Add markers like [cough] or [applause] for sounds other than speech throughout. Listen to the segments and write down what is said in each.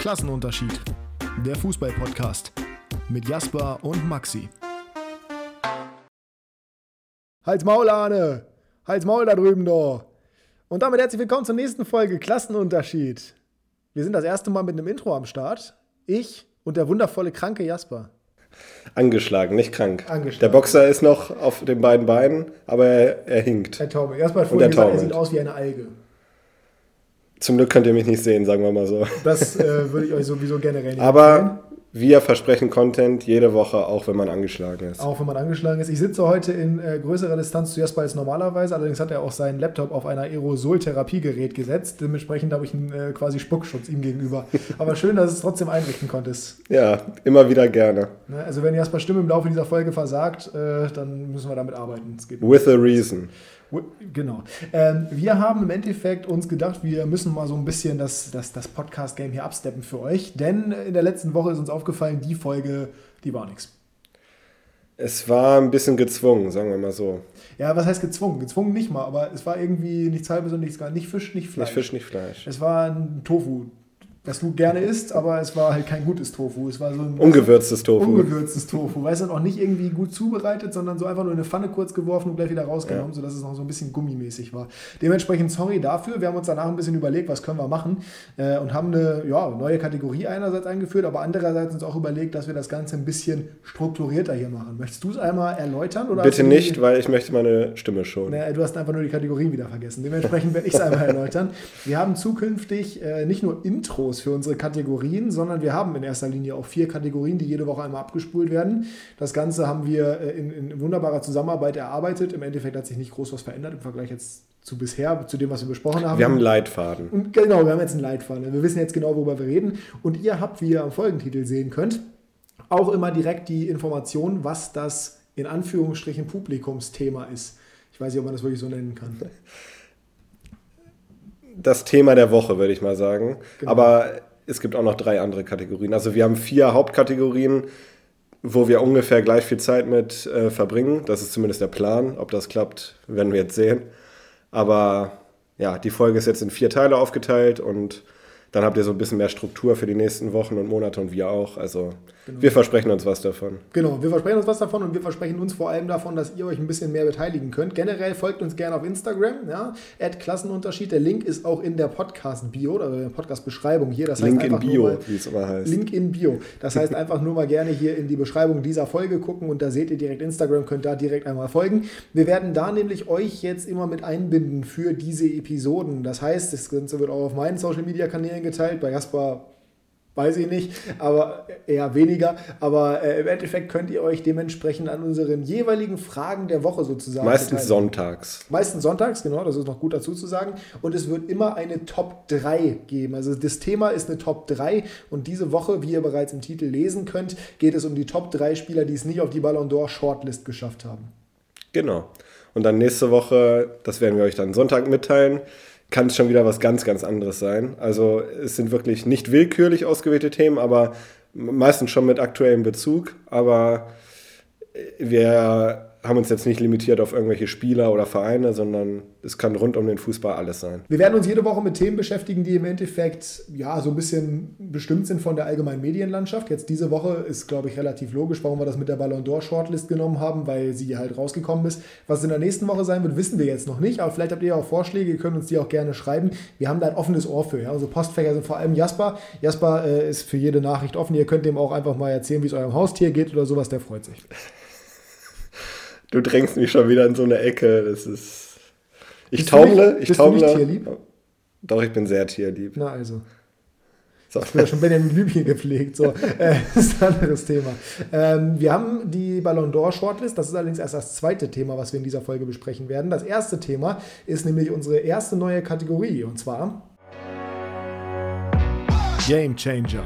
Klassenunterschied. Der Fußball-Podcast mit Jasper und Maxi. Halt's Maul, Arne! Halt's Maul da drüben, doch! Und damit herzlich willkommen zur nächsten Folge Klassenunterschied. Wir sind das erste Mal mit einem Intro am Start. Ich und der wundervolle kranke Jasper. Angeschlagen, nicht krank. Angeschlagen. Der Boxer ist noch auf den beiden Beinen, aber er, er hinkt. Jasper hat Und vorhin der gesagt, er taumelt. sieht aus wie eine Alge. Zum Glück könnt ihr mich nicht sehen, sagen wir mal so. Das äh, würde ich euch sowieso generell nicht empfehlen. Aber wir versprechen Content jede Woche, auch wenn man angeschlagen ist. Auch wenn man angeschlagen ist. Ich sitze heute in äh, größerer Distanz zu Jasper als normalerweise. Allerdings hat er auch seinen Laptop auf ein Aerosoltherapiegerät gesetzt. Dementsprechend habe ich einen äh, quasi Spuckschutz ihm gegenüber. Aber schön, dass du es trotzdem einrichten konntest. Ja, immer wieder gerne. Ne? Also wenn Jasper Stimme im Laufe dieser Folge versagt, äh, dann müssen wir damit arbeiten. With a reason. Genau. Ähm, wir haben im Endeffekt uns gedacht, wir müssen mal so ein bisschen das, das, das Podcast-Game hier absteppen für euch. Denn in der letzten Woche ist uns aufgefallen, die Folge, die war nichts. Es war ein bisschen gezwungen, sagen wir mal so. Ja, was heißt gezwungen? Gezwungen nicht mal, aber es war irgendwie nichts halbes und nichts gar nicht Fisch, nicht Fleisch. Nicht Fisch, nicht Fleisch. Es war ein Tofu, das du gerne isst, aber es war halt kein gutes Tofu. Es war so ein Ungewürztes Tofu. Ungewürztes Tofu. Weißt du, auch nicht irgendwie gut zubereitet, sondern so einfach nur in eine Pfanne kurz geworfen und gleich wieder rausgenommen, Ja. sodass es noch so ein bisschen gummimäßig war. Dementsprechend sorry dafür. Wir haben uns danach ein bisschen überlegt, was können wir machen äh, und haben eine ja, neue Kategorie einerseits eingeführt, aber andererseits uns auch überlegt, dass wir das Ganze ein bisschen strukturierter hier machen. Möchtest du es einmal erläutern? Oder Bitte die- nicht, weil ich möchte meine Stimme schonen. naja, du hast einfach nur die Kategorien wieder vergessen. Dementsprechend werde ich es einmal [laughs] erläutern. Wir haben zukünftig äh, nicht nur Intros für unsere Kategorien, sondern wir haben in erster Linie auch vier Kategorien, die jede Woche einmal abgespult werden. Das Ganze haben wir äh, in, in wunderbarer Zusammenarbeit erarbeitet. Im Endeffekt hat sich nicht groß was verändert im Vergleich jetzt zu bisher, zu dem, was wir besprochen haben. Wir haben einen Leitfaden. Und genau, wir haben jetzt einen Leitfaden. Wir wissen jetzt genau, worüber wir reden. Und ihr habt, wie ihr am Folgentitel sehen könnt, auch immer direkt die Information, was das in Anführungsstrichen Publikumsthema ist. Ich weiß nicht, ob man das wirklich so nennen kann. [laughs] Das Thema der Woche, würde ich mal sagen. Genau. Aber es gibt auch noch drei andere Kategorien. Also wir haben vier Hauptkategorien, wo wir ungefähr gleich viel Zeit mit äh, verbringen. Das ist zumindest der Plan. Ob das klappt, werden wir jetzt sehen. Aber ja, die Folge ist jetzt in vier Teile aufgeteilt und dann habt ihr so ein bisschen mehr Struktur für die nächsten Wochen und Monate und wir auch. Also wir versprechen uns was davon. Genau, wir versprechen uns was davon und wir versprechen uns vor allem davon, dass ihr euch ein bisschen mehr beteiligen könnt. Generell folgt uns gerne auf Instagram, ja, Klassenunterschied. Der Link ist auch in der Podcast-Bio oder in der Podcast-Beschreibung hier. Das heißt Link in Bio, mal- wie es immer heißt. Link in Bio. Das heißt [laughs] einfach nur mal gerne hier in die Beschreibung dieser Folge gucken und da seht ihr direkt Instagram, könnt da direkt einmal folgen. Wir werden da nämlich euch jetzt immer mit einbinden für diese Episoden. Das heißt, das Ganze wird auch auf meinen Social Media Kanälen geteilt. Bei Jasper weiß ich nicht, aber eher weniger. Aber äh, im Endeffekt könnt ihr euch dementsprechend an unseren jeweiligen Fragen der Woche sozusagen Meistens beteiligen. sonntags. Meistens sonntags, genau, das ist noch gut dazu zu sagen. Und es wird immer eine Top 3 geben. Also das Thema ist eine Top 3 und diese Woche, wie ihr bereits im Titel lesen könnt, geht es um die Top 3 Spieler, die es nicht auf die Ballon d'Or Shortlist geschafft haben. Genau. Und dann nächste Woche, das werden wir euch dann Sonntag mitteilen, kann es schon wieder was ganz, ganz anderes sein. Also es sind wirklich nicht willkürlich ausgewählte Themen, aber meistens schon mit aktuellem Bezug. Aber wir haben uns jetzt nicht limitiert auf irgendwelche Spieler oder Vereine, sondern es kann rund um den Fußball alles sein. Wir werden uns jede Woche mit Themen beschäftigen, die im Endeffekt ja so ein bisschen bestimmt sind von der allgemeinen Medienlandschaft. Jetzt diese Woche ist, glaube ich, relativ logisch, warum wir das mit der Ballon d'Or Shortlist genommen haben, weil sie halt rausgekommen ist. Was in der nächsten Woche sein wird, wissen wir jetzt noch nicht, aber vielleicht habt ihr auch Vorschläge, ihr könnt uns die auch gerne schreiben. Wir haben da ein offenes Ohr für. Ja? Also Postfächer sind vor allem Jasper. Jasper äh, ist für jede Nachricht offen. Ihr könnt dem auch einfach mal erzählen, wie es eurem Haustier geht oder sowas, der freut sich. Du drängst mich schon wieder in so eine Ecke. Das ist. Ich Bist taumle. nicht- ich bist du nicht taumle. tierlieb? Doch, ich bin sehr tierlieb. Na also. So. Ich habe ja schon Benjamin Blümchen gepflegt. So, [laughs] äh, das ist ein anderes Thema. Ähm, wir haben die Ballon d'Or Shortlist. Das ist allerdings erst das zweite Thema, was wir in dieser Folge besprechen werden. Das erste Thema ist nämlich unsere erste neue Kategorie. Und zwar Game Changer.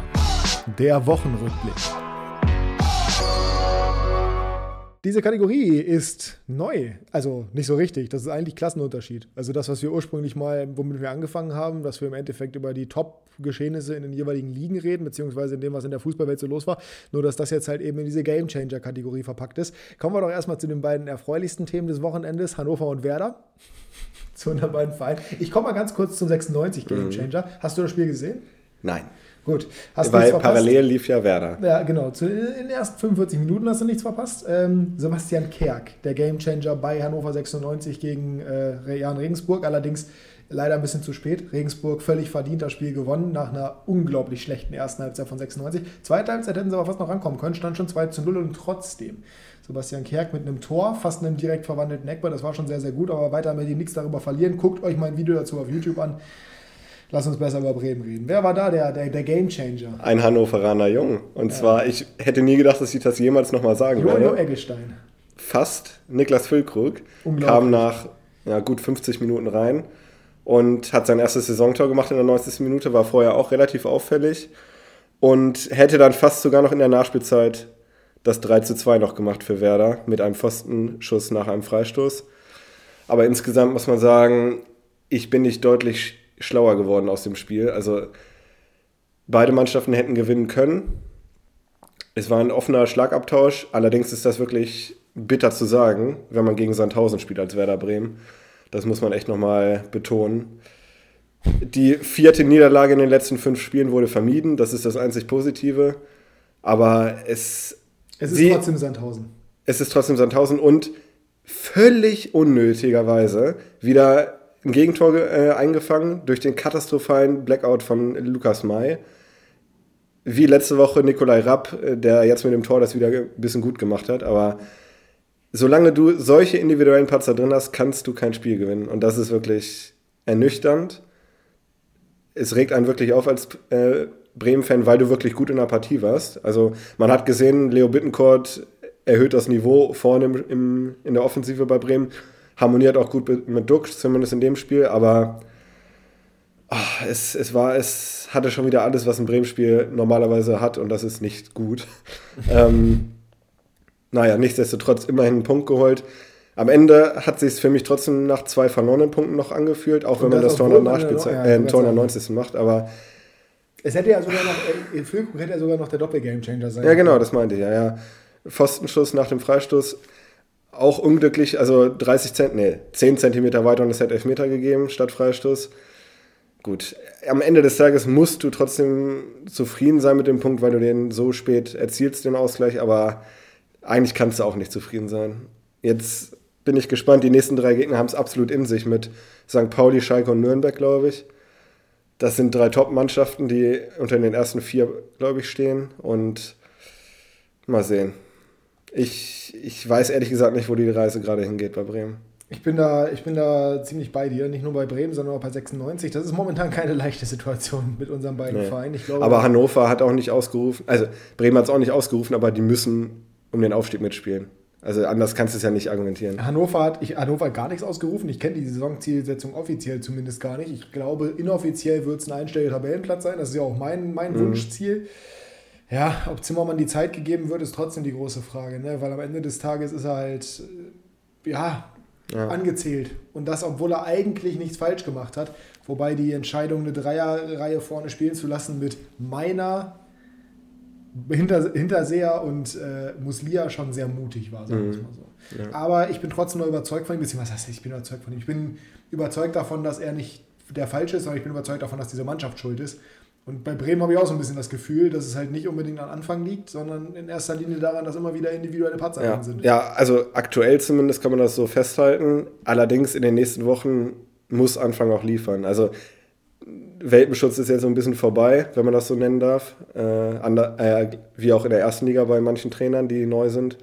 Der Wochenrückblick. Diese Kategorie ist neu, also nicht so richtig. Das ist eigentlich Klassenunterschied. Also das, was wir ursprünglich mal, womit wir angefangen haben, dass wir im Endeffekt über die Top-Geschehnisse in den jeweiligen Ligen reden, beziehungsweise in dem, was in der Fußballwelt so los war. Nur, dass das jetzt halt eben in diese Game-Changer-Kategorie verpackt ist. Kommen wir doch erstmal zu den beiden erfreulichsten Themen des Wochenendes, Hannover und Werder. [laughs] zu unseren beiden Vereinen. Ich komme mal ganz kurz zum 96 Game Changer. Hast du das Spiel gesehen? Nein. Gut. Hast Weil parallel lief ja Werder. Ja, genau. In den ersten 45 Minuten hast du nichts verpasst. Ähm, Sebastian Kerk, der Gamechanger bei Hannover 96 gegen äh, Jan Regensburg. Allerdings leider ein bisschen zu spät. Regensburg völlig verdient das Spiel gewonnen nach einer unglaublich schlechten ersten Halbzeit von 96. Zweite Halbzeit hätten sie aber fast noch rankommen können, stand schon 2 zu 0 und trotzdem. Sebastian Kerk mit einem Tor, fast einem direkt verwandelten Eckball, das war schon sehr, sehr gut, aber weiter mit ihm nichts darüber verlieren. Guckt euch mein Video dazu auf YouTube an. Lass uns besser über Bremen reden. Wer war da der, der, der Game Changer? Ein Hannoveraner Jung. Und ja. zwar, ich hätte nie gedacht, dass ich das jemals nochmal sagen Jojo werde. Eggestein. Fast. Niklas Füllkrug kam nach ja, gut 50 Minuten rein und hat sein erstes Saisontor gemacht in der 90. Minute, war vorher auch relativ auffällig und hätte dann fast sogar noch in der Nachspielzeit das 3 zu 2 noch gemacht für Werder mit einem Pfostenschuss nach einem Freistoß. Aber insgesamt muss man sagen, ich bin nicht deutlich schlauer geworden aus dem Spiel. Also beide Mannschaften hätten gewinnen können. Es war ein offener Schlagabtausch. Allerdings ist das wirklich bitter zu sagen, wenn man gegen Sandhausen spielt als Werder Bremen. Das muss man echt nochmal betonen. Die vierte Niederlage in den letzten fünf Spielen wurde vermieden. Das ist das einzig Positive. Aber es. Es ist sie, trotzdem Sandhausen. Es ist trotzdem Sandhausen und völlig unnötigerweise wieder ein Gegentor äh, eingefangen durch den katastrophalen Blackout von Lukas May. Wie letzte Woche Nikolai Rapp, äh, der jetzt mit dem Tor das wieder ein bisschen gut gemacht hat. Aber solange du solche individuellen Patzer drin hast, kannst du kein Spiel gewinnen. Und das ist wirklich ernüchternd. Es regt einen wirklich auf als äh, Bremen-Fan, weil du wirklich gut in der Partie warst. Also man hat gesehen, Leo Bittencourt erhöht das Niveau vorne im, im, in der Offensive bei Bremen harmoniert auch gut mit Duck, zumindest in dem Spiel, aber oh, es, es war, es hatte schon wieder alles, was ein Bremen-Spiel normalerweise hat und das ist nicht gut. [laughs] ähm, naja, nichtsdestotrotz immerhin einen Punkt geholt. Am Ende hat sich es für mich trotzdem nach zwei verlorenen Punkten noch angefühlt, auch wenn man das Tor in der ja, äh, Tor in der 90. macht, aber es hätte ja sogar noch, äh, Füllkrug hätte ja sogar noch der Doppel-Game-Changer sein. Ja, genau, das meinte ich, ja, ja. Pfostenschuss nach dem Freistoß auch unglücklich, also 30 Cent, nee, 10 Zentimeter weiter und es hätte Elfmeter gegeben statt Freistoß. Gut, am Ende des Tages musst du trotzdem zufrieden sein mit dem Punkt, weil du den so spät erzielst, den Ausgleich, aber eigentlich kannst du auch nicht zufrieden sein. Jetzt bin ich gespannt, die nächsten drei Gegner haben es absolut in sich mit St. Pauli, Schalke und Nürnberg, glaube ich. Das sind drei Top-Mannschaften, die unter den ersten vier, glaube ich, stehen und mal sehen. Ich, ich weiß ehrlich gesagt nicht, wo die Reise gerade hingeht bei Bremen. Ich bin, da, ich bin da ziemlich bei dir, nicht nur bei Bremen, sondern auch bei 96. Das ist momentan keine [laughs] leichte Situation mit unseren beiden nee. Vereinen. Glaube, aber Hannover hat auch nicht ausgerufen, also Bremen hat es auch nicht ausgerufen, aber die müssen um den Aufstieg mitspielen. Also anders kannst du es ja nicht argumentieren. Hannover hat ich, Hannover hat gar nichts ausgerufen. Ich kenne die Saisonzielsetzung offiziell zumindest gar nicht. Ich glaube, inoffiziell wird es ein einstelliger Tabellenplatz sein. Das ist ja auch mein, mein mhm. Wunschziel. Ja, ob Zimmermann die Zeit gegeben wird, ist trotzdem die große Frage, ne? weil am Ende des Tages ist er halt, äh, ja, ja, angezählt. Und das, obwohl er eigentlich nichts falsch gemacht hat. Wobei die Entscheidung, eine Dreierreihe vorne spielen zu lassen mit meiner Hinter, Hinterseher und äh, Muslia schon sehr mutig war, sagen wir mhm. mal so. Ja. Aber ich bin trotzdem noch überzeugt von ihm, beziehungsweise was heißt, ich bin überzeugt von ihm. Ich bin überzeugt davon, dass er nicht der Falsche ist, aber ich bin überzeugt davon, dass diese Mannschaft schuld ist. Und bei Bremen habe ich auch so ein bisschen das Gefühl, dass es halt nicht unbedingt am Anfang liegt, sondern in erster Linie daran, dass immer wieder individuelle Patzer ja. sind. Ja, also aktuell zumindest kann man das so festhalten. Allerdings in den nächsten Wochen muss Anfang auch liefern. Also Welpenschutz ist jetzt so ein bisschen vorbei, wenn man das so nennen darf. Äh, ander, äh, wie auch in der ersten Liga bei manchen Trainern, die neu sind.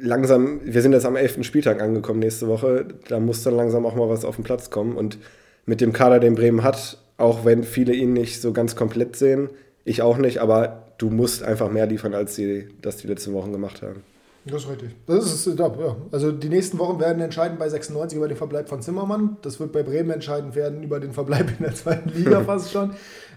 Langsam, wir sind jetzt am 11. Spieltag angekommen nächste Woche. Da muss dann langsam auch mal was auf den Platz kommen. Und mit dem Kader, den Bremen hat, auch wenn viele ihn nicht so ganz komplett sehen. Ich auch nicht, aber du musst einfach mehr liefern, als sie das die letzten Wochen gemacht haben. Das ist richtig. Das ist, ja. Also die nächsten Wochen werden entscheidend bei 96 über den Verbleib von Zimmermann. Das wird bei Bremen entscheidend werden über den Verbleib in der zweiten Liga [laughs] fast schon.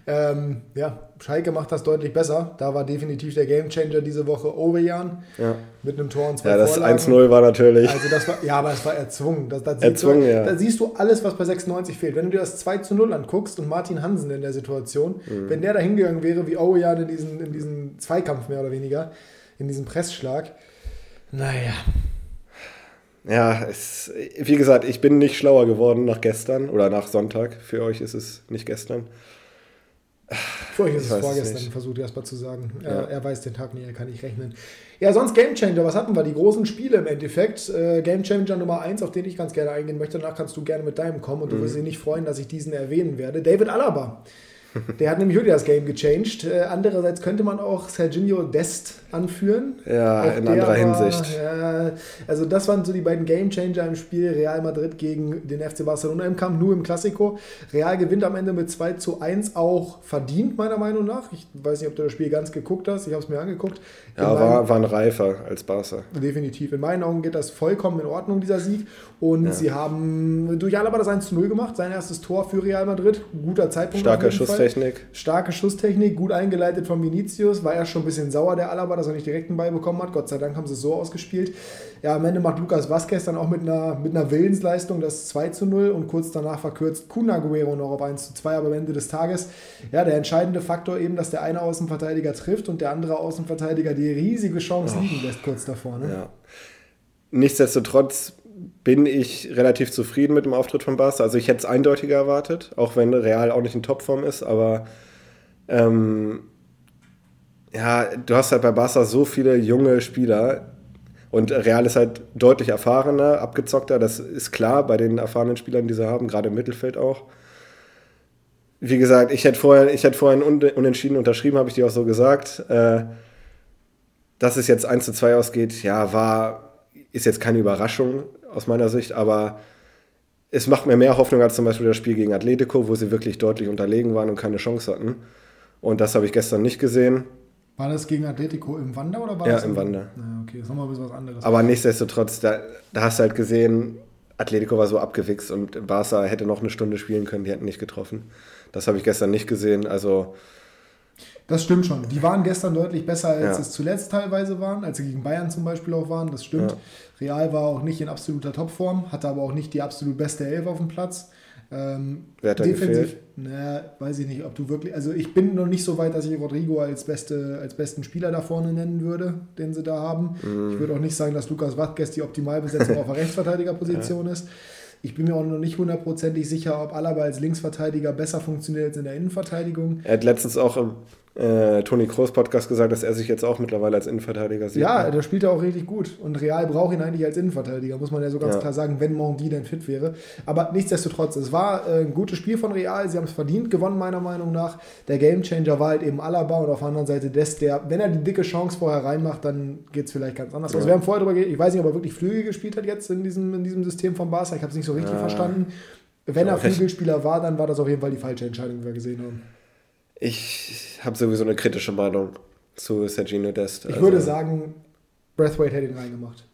Ähm, ja, Schalke macht das deutlich besser. Da war definitiv der Gamechanger diese Woche Ovejan ja. mit einem Tor und zwei Ja, das 1-0 war natürlich. Also das war, ja, aber es war erzwungen. Das, das erzwungen, du, ja. Da siehst du alles, was bei 96 fehlt. Wenn du dir das 2 zu 0 anguckst und Martin Hansen in der Situation, mhm. wenn der da hingegangen wäre wie Ovejan in diesen, in diesen Zweikampf mehr oder weniger, in diesem Pressschlag, naja. Ja, es, wie gesagt, ich bin nicht schlauer geworden nach gestern oder nach Sonntag. Für euch ist es nicht gestern. Ist es vorgestern, versucht Jasper zu sagen. Ja. Er, er, weiß den Tag nicht, er kann nicht rechnen. Ja, sonst Gamechanger, was hatten wir? Die großen Spiele im Endeffekt. Äh, Gamechanger Nummer 1, auf den ich ganz gerne eingehen möchte. Danach kannst du gerne mit deinem kommen und du mhm. wirst dich nicht freuen, dass ich diesen erwähnen werde. David Alaba. Der hat nämlich wirklich das Game gechanged. Äh, andererseits könnte man auch Serginho Dest anführen. Ja, auch in anderer war, Hinsicht. Ja, also das waren so die beiden Gamechanger im Spiel. Real Madrid gegen den FC Barcelona im Kampf, nur im Klassiko. Real gewinnt am Ende mit 2 zu 1 auch verdient, meiner Meinung nach. Ich weiß nicht, ob du das Spiel ganz geguckt hast. Ich habe es mir angeguckt. Ja, war, war ein reifer als Barca. Definitiv. In meinen Augen geht das vollkommen in Ordnung, dieser Sieg. Und ja. sie haben durch Alaba das 1 zu 0 gemacht. Sein erstes Tor für Real Madrid. Guter Zeitpunkt. Starker Schusstechnik. Starke Schusstechnik, gut eingeleitet von Vinicius. War ja schon ein bisschen sauer, der Alaba, dass er nicht direkt einen Ball bekommen hat. Gott sei Dank haben sie es so ausgespielt. Ja, am Ende macht Lukas Vazquez dann auch mit einer, mit einer Willensleistung das 2 zu 0 und kurz danach verkürzt Kuna Guerrero noch auf 1 zu 2, aber am Ende des Tages, ja, der entscheidende Faktor eben, dass der eine Außenverteidiger trifft und der andere Außenverteidiger die riesige Chance oh. liegen lässt kurz davor. Ne? Ja. Nichtsdestotrotz bin ich relativ zufrieden mit dem Auftritt von Barca. Also ich hätte es eindeutiger erwartet, auch wenn Real auch nicht in Topform ist, aber ähm, ja, du hast halt bei Barca so viele junge Spieler und Real ist halt deutlich erfahrener, abgezockter, das ist klar bei den erfahrenen Spielern, die sie haben, gerade im Mittelfeld auch. Wie gesagt, ich hätte vorher, ich hätte vorher Unentschieden unterschrieben, habe ich dir auch so gesagt. Äh, dass es jetzt 1 zu 2 ausgeht, ja, war, ist jetzt keine Überraschung aus meiner Sicht, aber es macht mir mehr Hoffnung als zum Beispiel das Spiel gegen Atletico, wo sie wirklich deutlich unterlegen waren und keine Chance hatten. Und das habe ich gestern nicht gesehen. War das gegen Atletico im Wander oder war ja, das im Wander? Ja, okay, das ist nochmal ein bisschen was anderes. Aber nichtsdestotrotz, da, da hast du halt gesehen, Atletico war so abgewichst und Barca hätte noch eine Stunde spielen können, die hätten nicht getroffen. Das habe ich gestern nicht gesehen. Also das stimmt schon. Die waren gestern deutlich besser, als ja. es zuletzt teilweise waren, als sie gegen Bayern zum Beispiel auch waren. Das stimmt. Ja. Real war auch nicht in absoluter Topform, hatte aber auch nicht die absolut beste Elf auf dem Platz. Ähm, Wer hat da defensiv, na, weiß ich nicht, ob du wirklich. Also ich bin noch nicht so weit, dass ich Rodrigo als, beste, als besten Spieler da vorne nennen würde, den sie da haben. Mm. Ich würde auch nicht sagen, dass Lukas Vazquez die Optimalbesetzung [laughs] auf der Rechtsverteidigerposition ja. ist. Ich bin mir auch noch nicht hundertprozentig sicher, ob Alaba als Linksverteidiger besser funktioniert als in der Innenverteidigung. Er hat letztens auch im äh, Toni Kroos Podcast gesagt, dass er sich jetzt auch mittlerweile als Innenverteidiger sieht. Ja, da spielt er auch richtig gut. Und Real braucht ihn eigentlich als Innenverteidiger, muss man ja so ganz ja. klar sagen, wenn Mondi denn fit wäre. Aber nichtsdestotrotz, es war äh, ein gutes Spiel von Real. Sie haben es verdient gewonnen, meiner Meinung nach. Der Gamechanger war halt eben Alaba und auf der anderen Seite Des, der, wenn er die dicke Chance vorher reinmacht, dann geht es vielleicht ganz anders. Ja. Also wir haben vorher darüber ich weiß nicht, ob er wirklich Flügel gespielt hat jetzt in diesem, in diesem System von Barca. Ich habe es nicht so richtig ja. verstanden. Wenn er Flügelspieler war, dann war das auf jeden Fall die falsche Entscheidung, die wir gesehen haben. Ich habe sowieso eine kritische Meinung zu Sergino Dest. Ich also, würde sagen, Breathwaite hätte ihn reingemacht.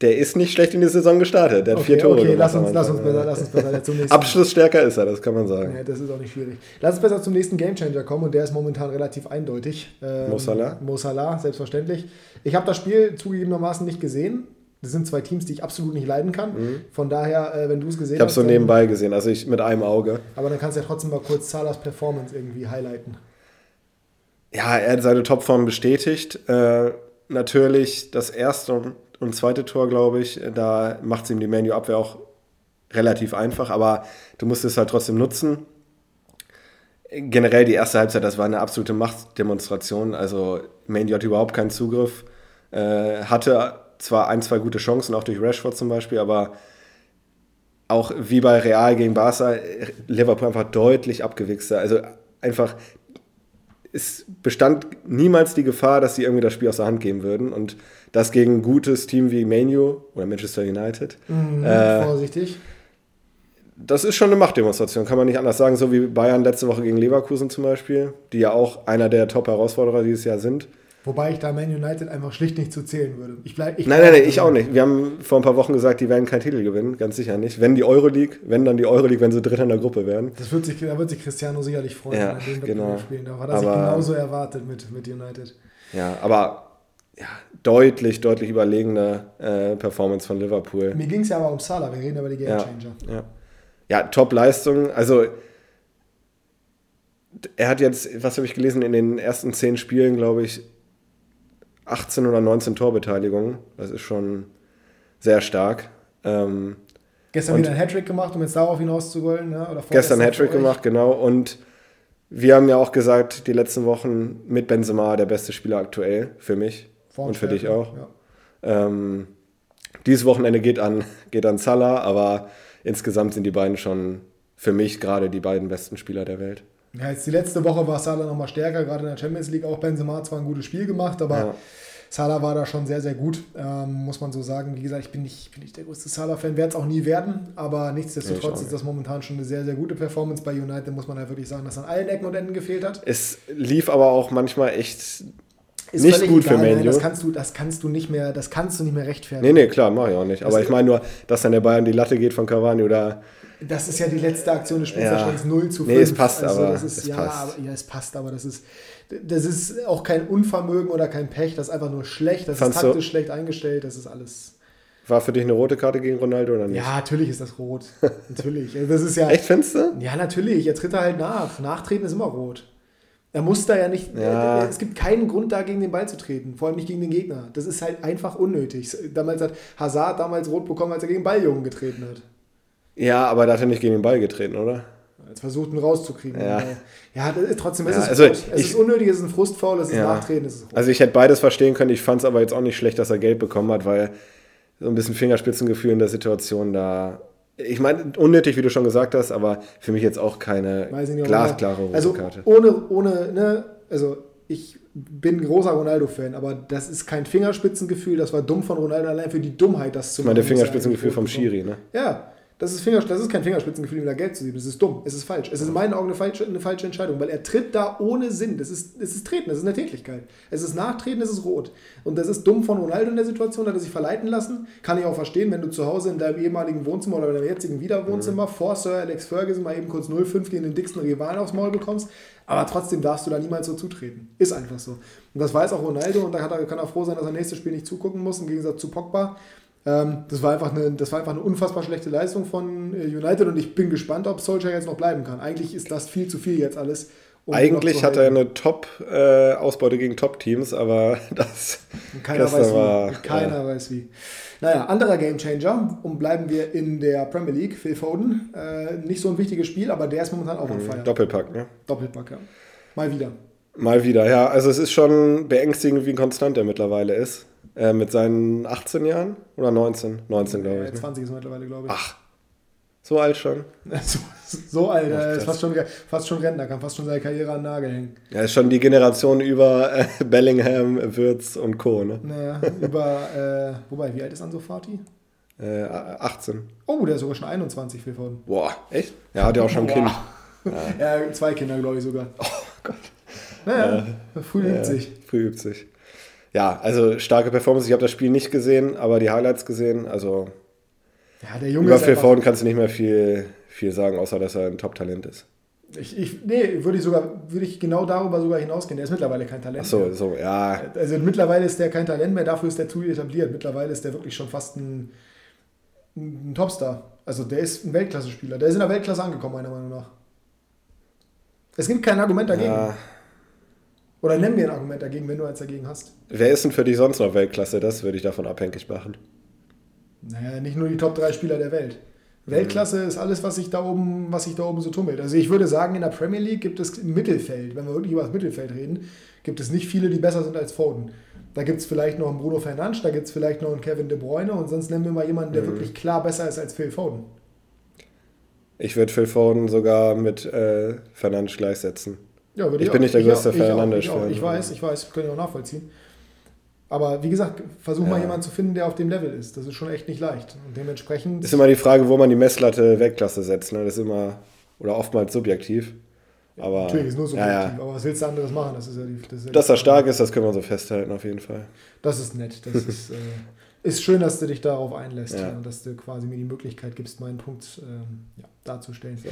Der ist nicht schlecht in die Saison gestartet. Der hat okay, vier Tore okay, gemacht. Lass uns, lass uns besser, lass uns besser zum nächsten Abschlussstärker ist er, das kann man sagen. Ja, das ist auch nicht schwierig. Lass uns besser zum nächsten Gamechanger kommen und der ist momentan relativ eindeutig. Ähm, Mo Salah. Mo Salah, selbstverständlich. Ich habe das Spiel zugegebenermaßen nicht gesehen. Das sind zwei Teams, die ich absolut nicht leiden kann. Mhm. Von daher, äh, wenn du es gesehen ich hast. Ich habe so nebenbei gesehen, also ich mit einem Auge. Aber dann kannst du ja trotzdem mal kurz Salas Performance irgendwie highlighten. Ja, er hat seine Topform bestätigt. Äh, natürlich das erste und zweite Tor, glaube ich, da macht es ihm die Menu-Abwehr auch relativ einfach, aber du musst es halt trotzdem nutzen. Generell die erste Halbzeit, das war eine absolute Machtdemonstration. Also Manu hat überhaupt keinen Zugriff. Äh, hatte zwar ein, zwei gute Chancen, auch durch Rashford zum Beispiel, aber auch wie bei Real gegen Barca, Liverpool einfach deutlich abgewichster. Also einfach, es bestand niemals die Gefahr, dass sie irgendwie das Spiel aus der Hand geben würden. Und das gegen ein gutes Team wie Manu oder Manchester United. Mhm, äh, vorsichtig. Das ist schon eine Machtdemonstration, kann man nicht anders sagen. So wie Bayern letzte Woche gegen Leverkusen zum Beispiel, die ja auch einer der Top-Herausforderer dieses Jahr sind. Wobei ich da Man United einfach schlicht nicht zu zählen würde. Ich bleib, ich nein, nein, nein, ich auch nicht. Wir haben vor ein paar Wochen gesagt, die werden keinen Titel gewinnen, ganz sicher nicht. Wenn die Euroleague, wenn dann die Euroleague, wenn sie Dritter in der Gruppe wären. Das wird sich, da wird sich Cristiano sicherlich freuen, ja, wenn er genau. spielen darf. Hat er aber, sich genauso erwartet mit, mit United. Ja, aber ja, deutlich, deutlich überlegene äh, Performance von Liverpool. Mir ging es ja aber um Salah, wir reden über die Gamechanger. Ja, ja. ja Top-Leistung. Also er hat jetzt, was habe ich gelesen, in den ersten zehn Spielen, glaube ich, 18 oder 19 Torbeteiligungen. Das ist schon sehr stark. Ähm, gestern wieder ein Hattrick gemacht, um jetzt darauf hinaus zu wollen. Ja? Oder gestern Hattrick gemacht, genau. Und wir haben ja auch gesagt, die letzten Wochen mit Benzema der beste Spieler aktuell für mich und für dich auch. Ja. Ähm, dieses Wochenende geht an, geht an Salah, aber insgesamt sind die beiden schon für mich gerade die beiden besten Spieler der Welt. Ja, jetzt die letzte Woche war Salah nochmal stärker, gerade in der Champions League. Auch Benzema hat zwar ein gutes Spiel gemacht, aber ja. Salah war da schon sehr, sehr gut, ähm, muss man so sagen. Wie gesagt, ich bin nicht, bin nicht der größte Salah-Fan, werde es auch nie werden, aber nichtsdestotrotz ist das momentan schon eine sehr, sehr gute Performance bei United, muss man halt wirklich sagen, dass an allen Ecken und Enden gefehlt hat. Es lief aber auch manchmal echt ist nicht gut egal, für Manu. Das kannst, du, das kannst du nicht mehr, das kannst du nicht mehr rechtfertigen. Nee, nee, klar, mache ich auch nicht. Aber ich meine nur, dass dann der Bayern die Latte geht von Cavani oder das ist ja die letzte Aktion des Spiels, ja. da stand es 0 zu 5. Nee, es passt also, aber. Das ist, es ja, passt. Aber, ja, es passt, aber das ist, das ist auch kein Unvermögen oder kein Pech, das ist einfach nur schlecht, das Fandst ist taktisch schlecht eingestellt, das ist alles. War für dich eine rote Karte gegen Ronaldo oder nicht? Ja, natürlich ist das rot. [laughs] natürlich. Das ist ja, Echt, findest du? Ja, natürlich. Er tritt da halt nach. Nachtreten ist immer rot. Er muss da ja nicht. Ja. Es gibt keinen Grund, da gegen den Ball zu treten. Vor allem nicht gegen den Gegner. Das ist halt einfach unnötig. Damals hat Hazard damals rot bekommen, als er gegen Balljungen getreten hat. Ja, aber da hat er nicht gegen den Ball getreten, oder? Jetzt versucht, ihn rauszukriegen. Ja, ja trotzdem ist ja, es also es ich, ist unnötig, es ist ein Frustfaul, es ist ja. Nachtreten. Es ist also ich hätte beides verstehen können. Ich fand es aber jetzt auch nicht schlecht, dass er Geld bekommen hat, weil so ein bisschen Fingerspitzengefühl in der Situation da. Ich meine, unnötig, wie du schon gesagt hast, aber für mich jetzt auch keine nicht, glasklare rote also Karte. Ohne, ohne, ne, also ich bin großer Ronaldo-Fan, aber das ist kein Fingerspitzengefühl, das war dumm von Ronaldo allein für die Dummheit, das zu machen. Ich meine, der Fingerspitzengefühl vom Schiri, ne? Ja, das ist, Finger, das ist kein Fingerspitzengefühl, ihm da Geld zu geben. Das ist dumm. Es ist falsch. Es ist in meinen Augen eine falsche, eine falsche Entscheidung, weil er tritt da ohne Sinn. Das ist, es ist Treten, das ist eine Tätigkeit. Es ist Nachtreten, es ist rot. Und das ist dumm von Ronaldo in der Situation, hat er sich verleiten lassen. Kann ich auch verstehen, wenn du zu Hause in deinem ehemaligen Wohnzimmer oder in deinem jetzigen Wiederwohnzimmer mhm. vor Sir Alex Ferguson mal eben kurz 0-5 gegen den dicksten Rivalen aufs Maul bekommst. Aber trotzdem darfst du da niemals so zutreten. Ist einfach so. Und das weiß auch Ronaldo und da kann er froh sein, dass er nächstes Spiel nicht zugucken muss, im Gegensatz zu Pogba das, war einfach eine, das war einfach eine unfassbar schlechte Leistung von äh, United und ich bin gespannt, ob Solskjaer jetzt noch bleiben kann. Eigentlich ist das viel zu viel jetzt alles. Um Eigentlich hat er eine Top-Ausbeute äh, gegen Top-Teams, aber [laughs] das keiner weiß war, wie. Keiner ja. weiß wie. Naja, anderer Gamechanger, und bleiben wir in der Premier League, Phil Foden. Äh, nicht so ein wichtiges Spiel, aber der ist momentan auch on mhm. fire. Doppelpack, ne? Doppelpack, ja. Mal wieder. Mal wieder, ja. Also es ist schon beängstigend, wie konstant er mittlerweile ist. Äh, mit seinen 18 Jahren oder 19? 19, glaube ich. Ne? 20 ist mittlerweile, glaube ich. Ach, so alt schon? [laughs] so, so alt, Ach, er ist fast schon, fast schon Rentner, kann fast schon seine Karriere an Nagel hängen. Er ist schon die Generation über äh, Bellingham, Würz und Co. Ne? Naja, über, äh, wobei, wie alt ist Anso Fati? Äh, 18. Oh, der ist sogar schon 21, Phil Foden. Boah, echt? Ja, hat ja auch schon ein Kind. Ja. ja, zwei Kinder, glaube ich sogar. Oh Gott. Naja, früh übt sich. Früh übt sich ja, also starke Performance. Ich habe das Spiel nicht gesehen, aber die Highlights gesehen. Also ja, der Junge über Phil Foden kannst du nicht mehr viel, viel sagen, außer dass er ein Top-Talent ist. Ich, ich, nee, würde ich sogar, würde ich genau darüber sogar hinausgehen. Der ist mittlerweile kein Talent. Ach so, mehr. so, ja. Also mittlerweile ist der kein Talent mehr, dafür ist der zu etabliert. Mittlerweile ist der wirklich schon fast ein, ein Topstar. Also der ist ein Weltklasse-Spieler. Der ist in der Weltklasse angekommen, meiner Meinung nach. Es gibt kein Argument dagegen. Ja. Oder nenn mir ein Argument dagegen, wenn du eins dagegen hast. Wer ist denn für dich sonst noch Weltklasse? Das würde ich davon abhängig machen. Naja, nicht nur die Top 3 Spieler der Welt. Weltklasse ist alles, was sich da oben, was sich da oben so tummelt. Also ich würde sagen, in der Premier League gibt es im Mittelfeld, wenn wir wirklich über das Mittelfeld reden, gibt es nicht viele, die besser sind als Foden. Da gibt es vielleicht noch einen Bruno Fernandes, da gibt es vielleicht noch einen Kevin De Bruyne und sonst nennen wir mal jemanden, der mhm. wirklich klar besser ist als Phil Foden. Ich würde Phil Foden sogar mit äh, Fernandes gleichsetzen. Ja, ich, ich bin nicht der größte Fernandes-Fan. Ich, ich, weiß, ich weiß, können ich auch nachvollziehen. Aber wie gesagt, versuch ja. mal jemanden zu finden, der auf dem Level ist. Das ist schon echt nicht leicht. Und dementsprechend. Ist immer die Frage, wo man die Messlatte Weltklasse setzt. Ne? Das ist immer, oder oftmals subjektiv. Aber, Natürlich ist nur subjektiv, ja, ja. aber was willst du anderes machen? Das ist ja die, das ist ja Dass er stark ist, das können wir so festhalten, auf jeden Fall. Das ist nett. Das ist, [laughs] äh, ist schön, dass du dich darauf einlässt und dass du quasi mir die Möglichkeit gibst, meinen Punkt ähm, darzustellen. So.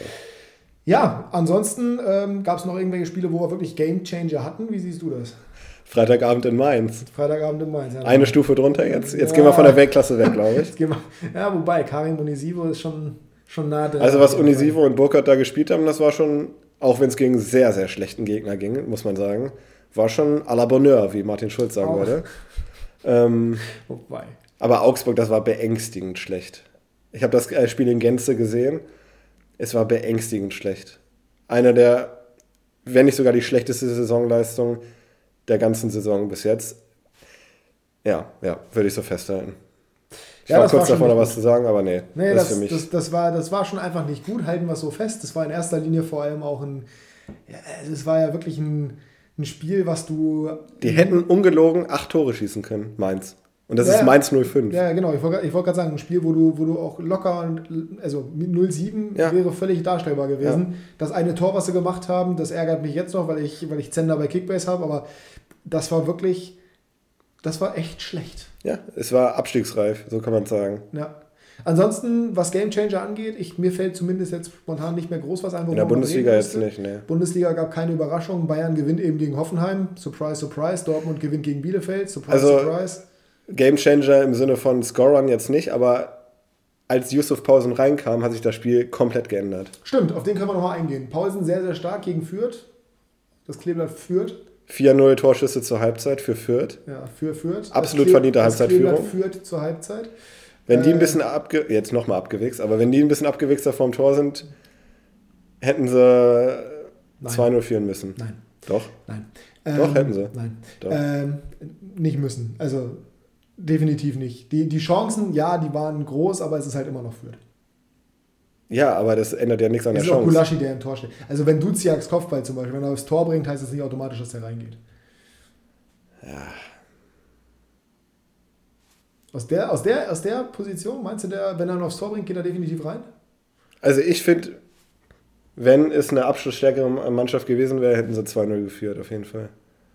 Ja, ansonsten ähm, gab es noch irgendwelche Spiele, wo wir wirklich Game Changer hatten. Wie siehst du das? Freitagabend in Mainz. Freitagabend in Mainz, ja. Eine Stufe drunter jetzt. Jetzt ja. gehen wir von der Weltklasse weg, glaube ich. [laughs] wir, ja, wobei, Karim Unisivo ist schon, schon nah dran. Also was Unisivo und Burkhardt da gespielt haben, das war schon, auch wenn es gegen sehr, sehr schlechten Gegner ging, muss man sagen, war schon à la Bonheur, wie Martin Schulz sagen oh. würde. Ähm, wobei. Aber Augsburg, das war beängstigend schlecht. Ich habe das äh, Spiel in Gänze gesehen es war beängstigend schlecht. Einer der wenn nicht sogar die schlechteste Saisonleistung der ganzen Saison bis jetzt. Ja, ja, würde ich so festhalten. Ich Ja, war kurz war davor, noch was zu sagen, aber nee. Nee, das, das, das, das, war, das war schon einfach nicht gut, halten wir es so fest. Das war in erster Linie vor allem auch ein, ja, das war ja wirklich ein, ein Spiel, was du. die hätten ungelogen acht Tore schießen können, Mainz. Und das Ja, ist ja. Mainz 05. Ja, genau, ich wollte wollt gerade sagen, ein Spiel, wo du, wo du auch locker und also mit 0-7 Ja. wäre völlig darstellbar gewesen. Das eine Tor, was sie gemacht haben, das ärgert mich jetzt noch, weil ich, weil ich Zender bei Kickbase habe, aber das war wirklich, das war echt schlecht. Ja, es war abstiegsreif, so kann man sagen. Ja. Ansonsten, was Game Changer angeht, ich, mir fällt zumindest jetzt spontan nicht mehr groß was ein. In der Bundesliga jetzt nicht, ne. Bundesliga gab keine Überraschung. Bayern gewinnt eben gegen Hoffenheim. Surprise, surprise. Dortmund gewinnt gegen Bielefeld. Surprise, Also- surprise. Game Changer im Sinne von Scorern jetzt nicht, aber als Yusuf Pausen reinkam, hat sich das Spiel komplett geändert. Stimmt, auf den können wir nochmal eingehen. Pausen sehr, sehr stark gegen Fürth. Das Kleeblatt führt. 4-0 Torschüsse zur Halbzeit für Fürth. Ja, für Fürth. Absolut verdiente Halbzeitführung. Führt zur Halbzeit. Wenn die Äh, ein bisschen abge jetzt nochmal abgewichst, aber wenn die ein bisschen abgewichster vorm Tor sind, hätten sie Nein. 2-0 führen müssen. Nein, Doch. nein. Doch, hätten sie. Nein. Doch. Ähm, nicht müssen. Also definitiv nicht. Die, die Chancen, ja, die waren groß, aber es ist halt immer noch Fürth. Ja, aber das ändert ja nichts an Es der ist auch Chance. Gulaschi, der im Tor steht. Also wenn Duziaks Kopfball zum Beispiel, wenn er aufs Tor bringt, heißt das nicht automatisch, dass der reingeht. Aus der, aus, der, aus der Position, meinst du, der, wenn er ihn aufs Tor bringt, geht er definitiv rein? Also ich finde, wenn es eine abschlussstärkere Mannschaft gewesen wäre, hätten sie 2-0 geführt, auf jeden Fall.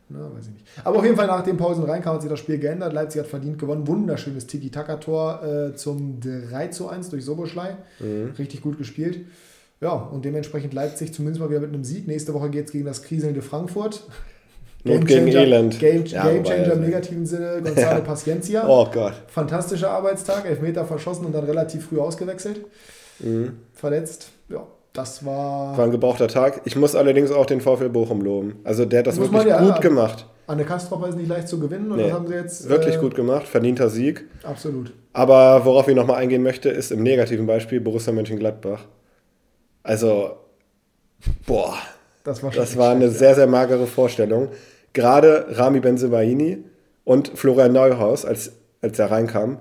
Na, weiß ich nicht. Aber auf jeden Fall nach den Pausen reinkam, hat sich das Spiel geändert. Leipzig hat verdient gewonnen. Wunderschönes Tiki-Taka-Tor äh, zum 3 zu 1 durch Soboschlei. Mhm. Richtig gut gespielt. Ja, und dementsprechend Leipzig zumindest mal wieder mit einem Sieg. Nächste Woche geht es gegen das kriselnde Frankfurt. [laughs] Not gegen Elend. Game, Ja, Game Changer im also- negativen Sinne. Gonzalo [laughs] Paciencia. Oh Gott. Fantastischer Arbeitstag. Elfmeter verschossen und dann relativ früh ausgewechselt. Mhm. Verletzt. Das war. War ein gebrauchter Tag. Ich muss allerdings auch den VfL Bochum loben. Also der hat das wirklich man ja- gut gemacht. Anne Kastropper ist nicht leicht zu gewinnen und Nee, das haben sie jetzt. Wirklich äh, gut gemacht, verdienter Sieg. Absolut. Aber worauf ich nochmal eingehen möchte, ist im negativen Beispiel Borussia Mönchengladbach. Also, boah, Das war das war eine sehr, sehr magere Vorstellung. Gerade Rami Benzebaini und Florian Neuhaus, als, als er reinkam,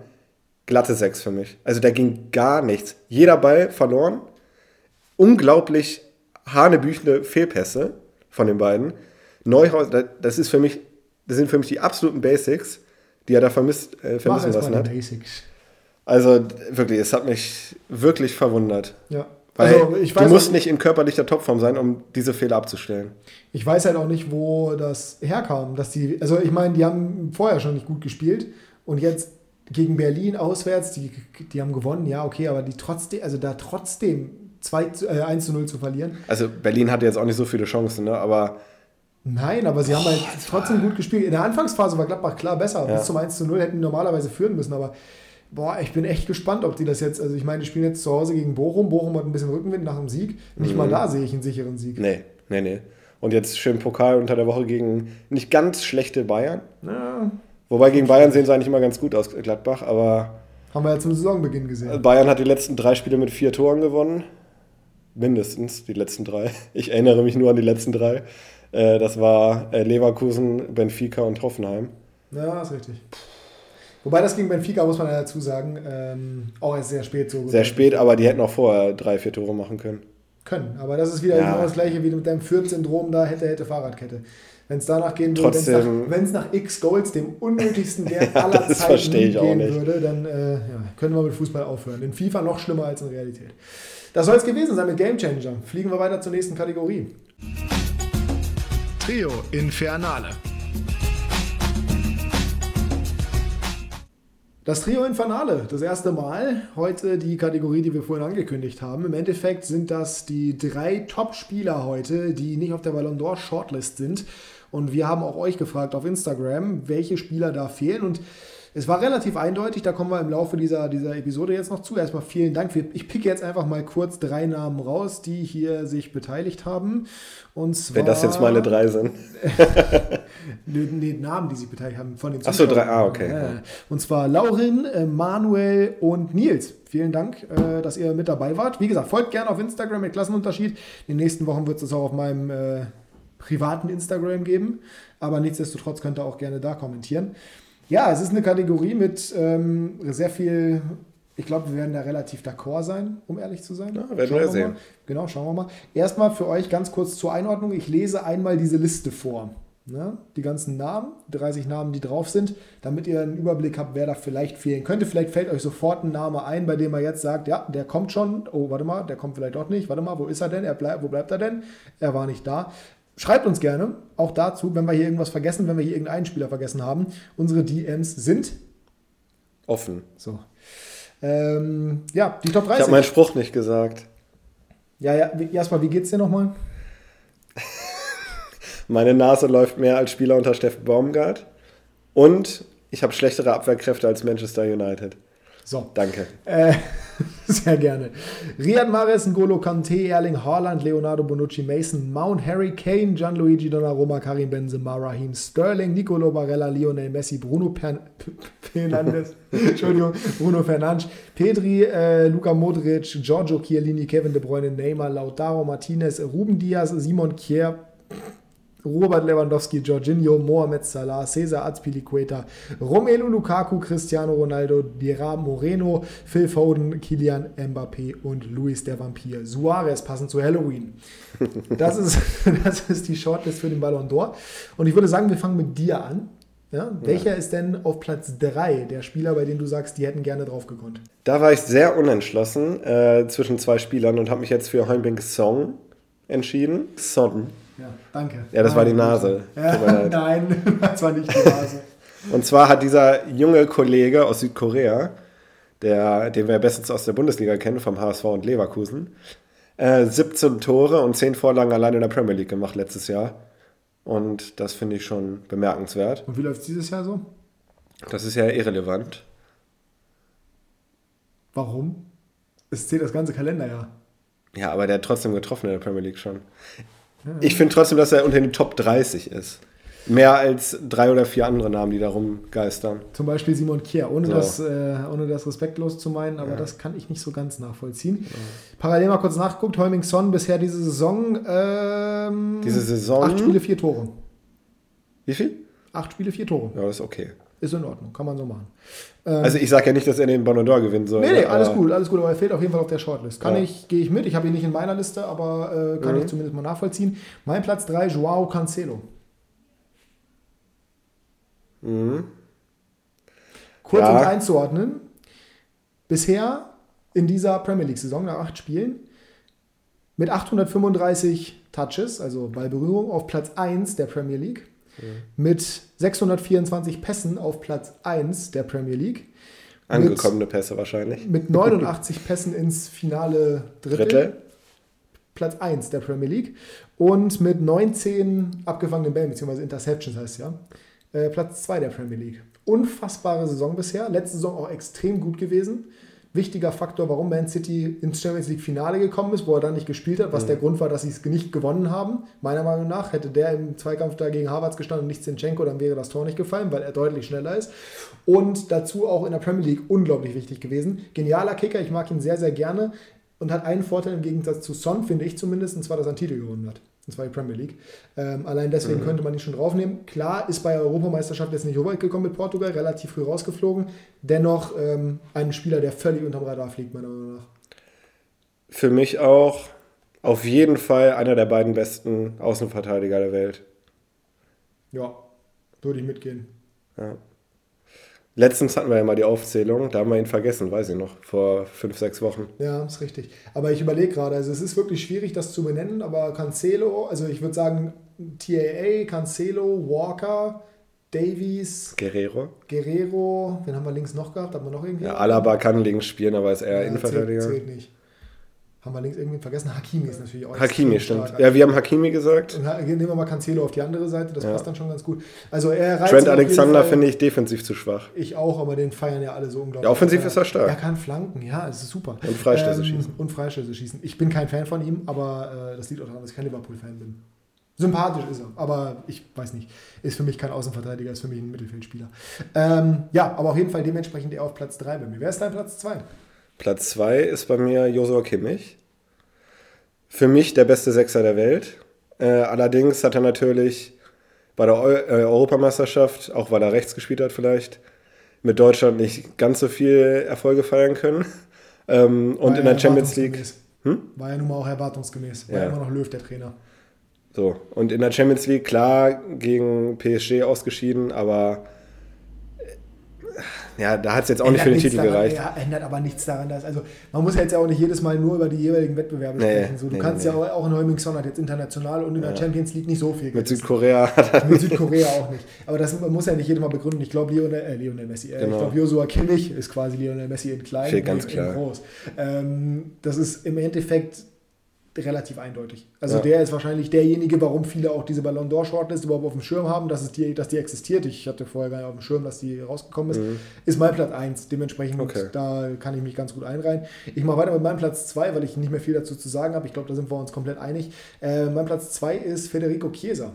glatte Sechs für mich. Also da ging gar nichts. Jeder Ball verloren. Unglaublich hanebüchende Fehlpässe von den beiden. Neuhaus, da- das ist für mich, das sind für mich die absoluten Basics, die er da vermisst, äh, vermissen lassen hat. Basics. Also wirklich, es hat mich wirklich verwundert. Ja. Weil also ich du weiß, musst auch, nicht in körperlicher Topform sein, um diese Fehler abzustellen. ich weiß halt auch nicht, wo das herkam, dass die, also ich meine, die haben vorher schon nicht gut gespielt und jetzt gegen Berlin auswärts, die, die haben gewonnen, ja, okay, aber die trotzdem, also da trotzdem 2 zu, äh, 1 zu 0 zu verlieren. Also Berlin hatte jetzt auch nicht so viele Chancen, ne? aber Nein, aber sie haben halt trotzdem gut gespielt. In der Anfangsphase war Gladbach klar besser. Ja. Bis zum 1 zu 0 hätten die normalerweise führen müssen, aber boah, ich bin echt gespannt, ob die das jetzt, also ich meine, die spielen jetzt zu Hause gegen Bochum. Bochum hat ein bisschen Rückenwind nach dem Sieg. Nicht Mhm. mal da sehe ich einen sicheren Sieg. nee, nee, nee. Und jetzt schön Pokal unter der Woche gegen nicht ganz schlechte Bayern. Ja, Wobei gegen Bayern sehen sie eigentlich immer ganz gut aus, Gladbach, aber haben wir ja zum Saisonbeginn gesehen. Bayern hat die letzten drei Spiele mit vier Toren gewonnen. Mindestens die letzten drei. Ich erinnere mich nur an die letzten drei. Äh, Das war äh, Leverkusen, Benfica und Hoffenheim. Ja, ist richtig. Wobei das gegen Benfica, muss man ja dazu sagen, ähm, auch erst sehr spät so Sehr spät, aber die hätten auch vorher drei, vier Tore machen können. können. Aber das ist wieder Ja. genau das gleiche wie mit deinem Fürth-Syndrom da, hätte, hätte Fahrradkette. Wenn es danach gehen würde, wenn es nach, nach X Goals, dem unnötigsten [laughs] Wert aller das Zeiten gehen würde, dann äh, ja, können wir mit Fußball aufhören. In FIFA noch schlimmer als in Realität. Das soll es gewesen sein mit Game Changer. Fliegen wir weiter zur nächsten Kategorie. Trio Infernale. Das Trio Infernale, das erste Mal. Heute die Kategorie, die wir vorhin angekündigt haben. Im Endeffekt sind das die drei Top-Spieler heute, die nicht auf der Ballon d'Or Shortlist sind. Und wir haben auch euch gefragt auf Instagram, welche Spieler da fehlen. Und es war relativ eindeutig, da kommen wir im Laufe dieser, dieser Episode jetzt noch zu. Erstmal vielen Dank. Ich picke jetzt einfach mal kurz drei Namen raus, die hier sich beteiligt haben. Und zwar, Wenn das jetzt meine drei sind. [laughs] Nee, nee, Namen, die sich beteiligt haben von den Ach so, Zuschauern. drei, ah, okay. Und zwar Laurin, äh, Manuel und Nils. Vielen Dank, äh, dass ihr mit dabei wart. Wie gesagt, folgt gerne auf Instagram mit Klassenunterschied. In den nächsten Wochen wird es auch auf meinem äh, privaten Instagram geben. Aber nichtsdestotrotz könnt ihr auch gerne da kommentieren. Ja, es ist eine Kategorie mit ähm, sehr viel. Ich glaube, wir werden da relativ d'accord sein, um ehrlich zu sein. Ja, werden wir sehen. Mal. Genau, schauen wir mal. Erstmal für euch ganz kurz zur Einordnung. Ich lese einmal diese Liste vor. Ne? Die ganzen Namen, 30 Namen, die drauf sind, damit ihr einen Überblick habt, wer da vielleicht fehlen könnte. Vielleicht fällt euch sofort ein Name ein, bei dem er jetzt sagt, ja, der kommt schon. Oh, warte mal, der kommt vielleicht doch nicht. Warte mal, wo ist er denn? Er bleib, wo bleibt er denn? Er war nicht da. Schreibt uns gerne auch dazu, wenn wir hier irgendwas vergessen, wenn wir hier irgendeinen Spieler vergessen haben. Unsere DMs sind offen. So. Ähm, ja, die Top 30. Ich habe meinen Spruch nicht gesagt. Ja, ja, erstmal, wie geht's dir nochmal? [laughs] Meine Nase läuft mehr als Spieler unter Steffen Baumgart. Und ich habe schlechtere Abwehrkräfte als Manchester United. So. Danke. Äh, [laughs] sehr gerne. Riyad Mahrez, N'Golo Kante, Erling Haaland, Leonardo Bonucci, Mason Mount, Harry Kane, Gianluigi Donnarumma, Karim Benzema, Raheem Sterling, Nicolo Barella, Lionel Messi, Bruno Pern [laughs] Fernandes, [laughs] Entschuldigung, Bruno Fernandes, Pedri, äh, Luka Modric, Giorgio Chiellini, Kevin De Bruyne, Neymar, Lautaro Martinez, Ruben Diaz, Simon Kier, Robert Lewandowski, Jorginho, Mohamed Salah, Cesar Azpilicueta, Romelu Lukaku, Cristiano Ronaldo, Dira Moreno, Phil Foden, Kilian Mbappé und Luis der Vampir Suarez passend zu Halloween. [laughs] Das ist, [laughs] das ist die Shortlist für den Ballon d'Or. Und ich würde sagen, wir fangen mit dir an. Ja, welcher ja. ist denn auf Platz 3 der Spieler, bei denen du sagst, die hätten gerne drauf gekonnt? Da war ich sehr unentschlossen äh, zwischen zwei Spielern und habe mich jetzt für Heunbing Song entschieden. Son. Ja, danke. Ja, das nein, war die Nase. [laughs] Ja, nein, [laughs] das war nicht die Nase. Und zwar hat dieser junge Kollege aus Südkorea, der, den wir bestens aus der Bundesliga kennen, vom HSV und Leverkusen, äh, 17 Tore und 10 Vorlagen allein in der Premier League gemacht letztes Jahr. Und das finde ich schon bemerkenswert. Und wie läuft es dieses Jahr so? Das ist ja irrelevant. Warum? Es zählt das ganze Kalenderjahr. Ja, aber der hat trotzdem getroffen in der Premier League schon. Ich finde trotzdem, dass er unter den Top 30 ist. Mehr als drei oder vier andere Namen, die darum geistern. Zum Beispiel Simon Kier, ohne, so. das, äh, ohne das respektlos zu meinen, aber ja. das kann ich nicht so ganz nachvollziehen. Ja. Parallel mal kurz nachgeguckt, Heuming Son bisher diese Saison. Ähm, diese Saison? Acht Spiele, vier Tore. Wie viel? Acht Spiele, vier Tore. Ja, das ist okay. Ist in Ordnung, kann man so machen. Ähm, also ich sage ja nicht, dass er den Ballon d'Or gewinnen soll. Nee, nee, alles gut, alles gut, aber er fehlt auf jeden Fall auf der Shortlist. Kann ja. ich, gehe ich mit. Ich habe ihn nicht in meiner Liste, aber äh, kann mhm. ich zumindest mal nachvollziehen. Mein Platz 3, Joao Cancelo. Mhm. Kurz ja. uns einzuordnen. Bisher in dieser Premier League-Saison nach acht Spielen mit 835 Touches, also Ballberührung, auf Platz 1 der Premier League mit 624 Pässen auf Platz 1 der Premier League. Angekommene mit, Pässe wahrscheinlich. Mit 89 Pässen ins finale Drittel. Drittel. Platz 1 der Premier League. Und mit 19 abgefangenen Bällen, beziehungsweise Interceptions heißt es ja, äh, Platz 2 der Premier League. Unfassbare Saison bisher. Letzte Saison auch extrem gut gewesen wichtiger Faktor, warum Man City ins Champions League Finale gekommen ist, wo er dann nicht gespielt hat, was mhm. der Grund war, dass sie es nicht gewonnen haben. Meiner Meinung nach hätte der im Zweikampf da gegen Havertz gestanden und nicht Zinchenko, dann wäre das Tor nicht gefallen, weil er deutlich schneller ist. Und dazu auch in der Premier League unglaublich wichtig gewesen. Genialer Kicker, ich mag ihn sehr, sehr gerne und hat einen Vorteil im Gegensatz zu Son, finde ich zumindest, und zwar, dass er einen Titel gewonnen hat. Und zwar die Premier League. Ähm, allein deswegen mhm. könnte man ihn schon draufnehmen. Klar ist bei der Europameisterschaft jetzt nicht so weit gekommen mit Portugal, relativ früh rausgeflogen. Dennoch ähm, ein Spieler, der völlig unterm Radar fliegt, meiner Meinung nach. Für mich auch auf jeden Fall einer der beiden besten Außenverteidiger der Welt. Ja, würde ich mitgehen. Ja. Letztens hatten wir ja mal die Aufzählung, da haben wir ihn vergessen, weiß ich noch, vor fünf, sechs Wochen. Ja, ist richtig. Aber ich überlege gerade, also es ist wirklich schwierig, das zu benennen, aber Cancelo, also ich würde sagen TAA, Cancelo, Walker, Davies, Guerrero. Guerrero, wen haben wir links noch gehabt? Haben wir noch irgendwie? Ja, Alaba kann links spielen, aber ist eher ja, Innenverteidiger. Zählt, zählt nicht. Haben wir links irgendwie vergessen? Hakimi ist natürlich auch Hakimi, stimmt. Ja, wir haben Hakimi gesagt. Und nehmen wir mal Cancelo auf die andere Seite, das ja. passt dann schon ganz gut. Also er Trent Alexander finde ich defensiv zu schwach. Ich auch, aber den feiern ja alle so unglaublich. Ja, offensiv ist er stark. Er kann flanken, ja, es ist super. Und Freistöße ähm, schießen. Und Freistöße schießen. Ich bin kein Fan von ihm, aber äh, das liegt auch daran, dass ich kein Liverpool-Fan bin. Sympathisch ist er, aber ich weiß nicht. Ist für mich kein Außenverteidiger, ist für mich ein Mittelfeldspieler. Ähm, ja, aber auf jeden Fall dementsprechend eher auf Platz 3 bei mir. Wer ist dein Platz 2? Platz 2 ist bei mir Josua Kimmich. Für mich der beste Sechser der Welt. Äh, allerdings hat er natürlich bei der Eu äh, Europameisterschaft, auch weil er rechts gespielt hat vielleicht, mit Deutschland nicht ganz so viel Erfolge feiern können. [laughs] Ähm, und in der Champions League. Hm? War ja nun mal auch erwartungsgemäß. War Ja. immer noch Löw der Trainer. So, und in der Champions League, klar, gegen PSG ausgeschieden, aber ja, da hat es jetzt auch nicht für den Titel daran, gereicht. Ja, ändert aber nichts daran, dass, also man muss ja jetzt ja auch nicht jedes Mal nur über die jeweiligen Wettbewerbe Nee, sprechen. So, du nee, kannst nee. ja auch, auch in Heumingson hat jetzt international und in der Champions League nicht so viel Mit. Südkorea Mit Südkorea auch nicht. Aber das man muss ja nicht jedes Mal begründen. Ich glaube, Lionel, äh, Lionel Messi, äh, Genau. ich glaube, Joshua Kimmich ist quasi Lionel Messi in klein, Steht ganz in, in groß. Ähm, das ist im Endeffekt relativ eindeutig. Also Ja. der ist wahrscheinlich derjenige, warum viele auch diese Ballon d'Or Shortlist überhaupt auf dem Schirm haben, dass, es die, dass die existiert. Ich hatte vorher gar nicht auf dem Schirm, dass die rausgekommen ist. Ist mein Platz 1. Dementsprechend, Mhm. Okay. da kann ich mich ganz gut einreihen. Ich mache weiter mit meinem Platz 2, weil ich nicht mehr viel dazu zu sagen habe. Ich glaube, da sind wir uns komplett einig. Äh, mein Platz 2 ist Federico Chiesa.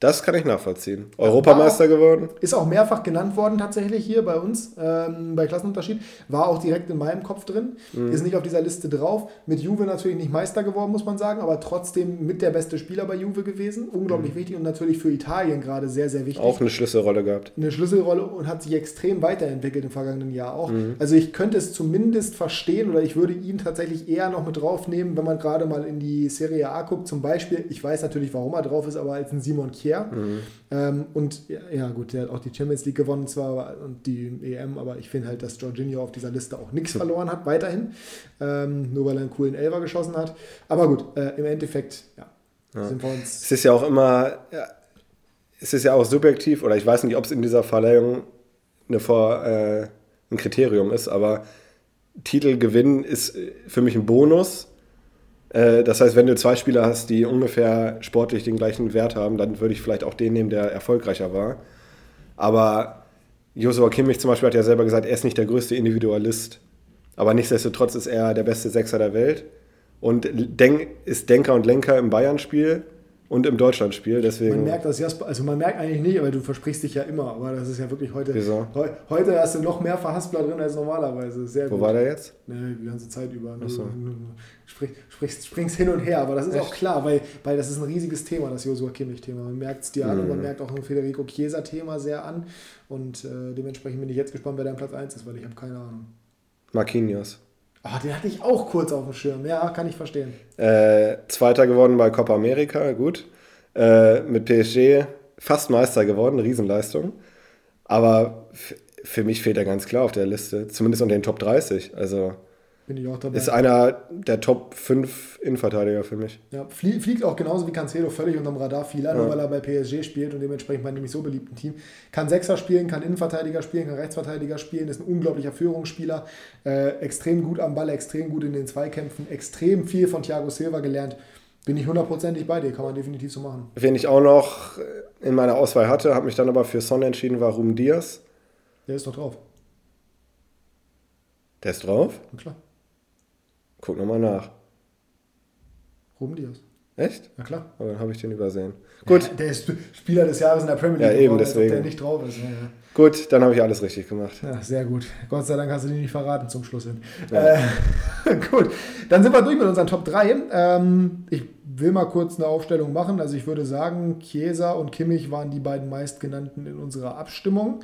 Das kann ich nachvollziehen. Europameister geworden. Ist auch mehrfach genannt worden tatsächlich hier bei uns, ähm, bei Klassenunterschied. War auch direkt in meinem Kopf drin. Mhm. Ist nicht auf dieser Liste drauf. Mit Juve natürlich nicht Meister geworden, muss man sagen, aber trotzdem mit der beste Spieler bei Juve gewesen. Unglaublich wichtig und natürlich für Italien gerade sehr, sehr wichtig. Mhm. Auch eine Schlüsselrolle gehabt. eine Schlüsselrolle und hat sich extrem weiterentwickelt im vergangenen Jahr auch. Mhm. Also ich könnte es zumindest verstehen oder ich würde ihn tatsächlich eher noch mit draufnehmen, wenn man gerade mal in die Serie A guckt. Zum Beispiel, ich weiß natürlich, warum er drauf ist, aber als ein Simon Kier. Mhm. Ähm, und ja, ja, gut, der hat auch die Champions League gewonnen zwar aber- und die EM, aber ich finde halt, dass Jorginho auf dieser Liste auch nichts verloren hat, weiterhin. Ähm, nur weil er einen coolen Elfer geschossen hat. Aber gut, äh, im Endeffekt, ja, sind wir uns. Es ist ja auch immer, ja, es ist ja auch subjektiv, oder ich weiß nicht, ob es in dieser Verleihung eine Vor, äh, ein Kriterium ist, aber Titelgewinn ist äh, für mich ein Bonus. Äh, das heißt, wenn du zwei Spieler hast, die ungefähr sportlich den gleichen Wert haben, dann würde ich vielleicht auch den nehmen, der erfolgreicher war. Aber Joshua Kimmich zum Beispiel hat ja selber gesagt, er ist nicht der größte Individualist. Aber nichtsdestotrotz ist er der beste Sechser der Welt und ist Denker und Lenker im Bayern-Spiel und im Deutschland-Spiel. Deswegen Man merkt das Jasper, also man merkt eigentlich nicht, aber du versprichst dich ja immer, aber das ist ja wirklich heute. Wieso? Heu, heute hast du noch mehr Verhaspler drin als normalerweise. Sehr Wo gut. war der jetzt? Ne, die ganze Zeit über. Du, so. sprich, sprichst, springst hin und her, aber das ist auch klar, weil, weil das ist ein riesiges Thema, das Joshua Kimmich-Thema. Man merkt es dir an Mhm. und man merkt auch ein Federico Chiesa-Thema sehr an. Und äh, dementsprechend bin ich jetzt gespannt, wer dein Platz 1 ist, weil ich habe keine Ahnung. Marquinhos. Ah, den hatte ich auch kurz auf dem Schirm. Ja, kann ich verstehen. Äh, Zweiter geworden bei Copa America, gut. Äh, mit PSG fast Meister geworden, Riesenleistung. Aber für mich fehlt er ganz klar auf der Liste, zumindest unter den Top 30. Also Bin ich auch dabei. ist einer der Top 5 Innenverteidiger für mich. Ja, flie- fliegt auch genauso wie Cancelo völlig unterm Radar viel an, Ja. nur weil er bei PSG spielt und dementsprechend bei einem nicht so beliebten Team. Kann Sechser spielen, kann Innenverteidiger spielen, kann Rechtsverteidiger spielen, ist ein unglaublicher Führungsspieler, äh, extrem gut am Ball, extrem gut in den Zweikämpfen, extrem viel von Thiago Silva gelernt. Bin ich hundertprozentig bei dir, kann man definitiv so machen. Wen ich auch noch in meiner Auswahl hatte, habe mich dann aber für Son entschieden, war Ruben Diaz. Der ist doch drauf. Der ist drauf? Na klar. Guck nochmal nach. Ruben Diaz. Echt? Na klar. Aber dann habe ich den übersehen. Gut, Ja, der ist Spieler des Jahres in der Premier League. Ja, eben, deswegen. Der nicht drauf ist. Ja, ja. gut, dann habe ich alles richtig gemacht. Ja, sehr gut. Gott sei Dank hast du die nicht verraten zum Schluss hin. Äh, [laughs] gut, dann sind wir durch mit unseren Top 3. Ähm, ich will mal kurz eine Aufstellung machen. Also ich würde sagen, Chiesa und Kimmich waren die beiden meistgenannten in unserer Abstimmung.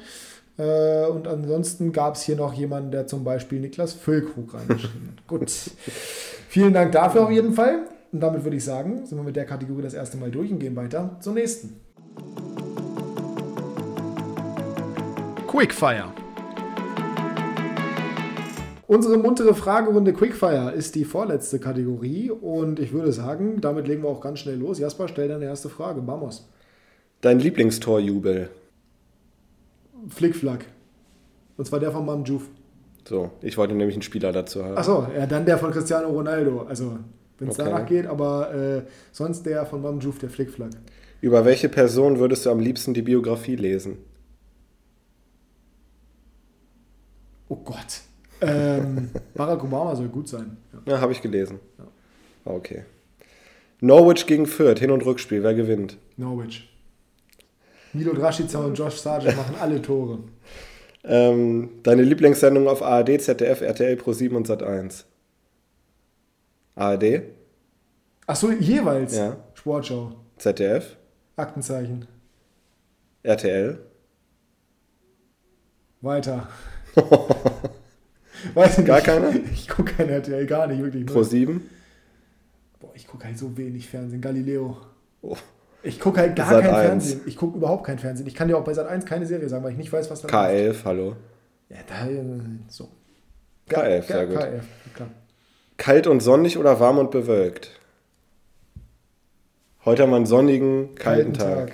Äh, und ansonsten gab es hier noch jemanden, der zum Beispiel Niklas Füllkrug reingeschrieben hat. [laughs] Gut. Vielen Dank dafür auf jeden Fall. Und damit würde ich sagen, sind wir mit der Kategorie das erste Mal durch und gehen weiter zur nächsten. Quickfire. Unsere muntere Fragerunde Quickfire ist die vorletzte Kategorie und ich würde sagen, damit legen wir auch ganz schnell los. Jasper, stell deine erste Frage. Vamos. Dein Lieblingstorjubel. Flickflack. Und zwar der von Mam Juf. So, ich wollte nämlich einen Spieler dazu haben. Achso, ja, dann der von Cristiano Ronaldo. Also, wenn es Okay. danach geht, aber äh, sonst der von Mam Juf, der Flickflack. Über welche Person würdest du am liebsten die Biografie lesen? Oh Gott. Ähm, [laughs] Barack Obama soll gut sein. Ja. Ja, habe ich gelesen. War Okay. Norwich gegen Fürth, Hin- und Rückspiel, wer gewinnt? Norwich. Milo Draschica und Josh Sargent machen alle Tore. Ähm, deine Lieblingssendung auf ARD, ZDF, RTL, Pro7 und Sat1? ARD? Ach so, jeweils. Ja. Sportschau. ZDF, Aktenzeichen. RTL. Weiter. [laughs] Weiß nicht. Gar keiner? Ich gucke kein RTL, gar nicht wirklich. Pro 7. Boah, ich gucke halt so wenig Fernsehen. Galileo. Oh. Ich gucke halt gar Sat. kein 1. Fernsehen. Ich gucke überhaupt kein Fernsehen. Ich kann dir auch bei Sat 1 keine Serie sagen, weil ich nicht weiß, was da läuft. K11, hallo. Ja, da, äh, so. K11, sehr gut. K11, klar. Kalt und sonnig oder warm und bewölkt? Heute haben wir einen sonnigen, kalten, Tag.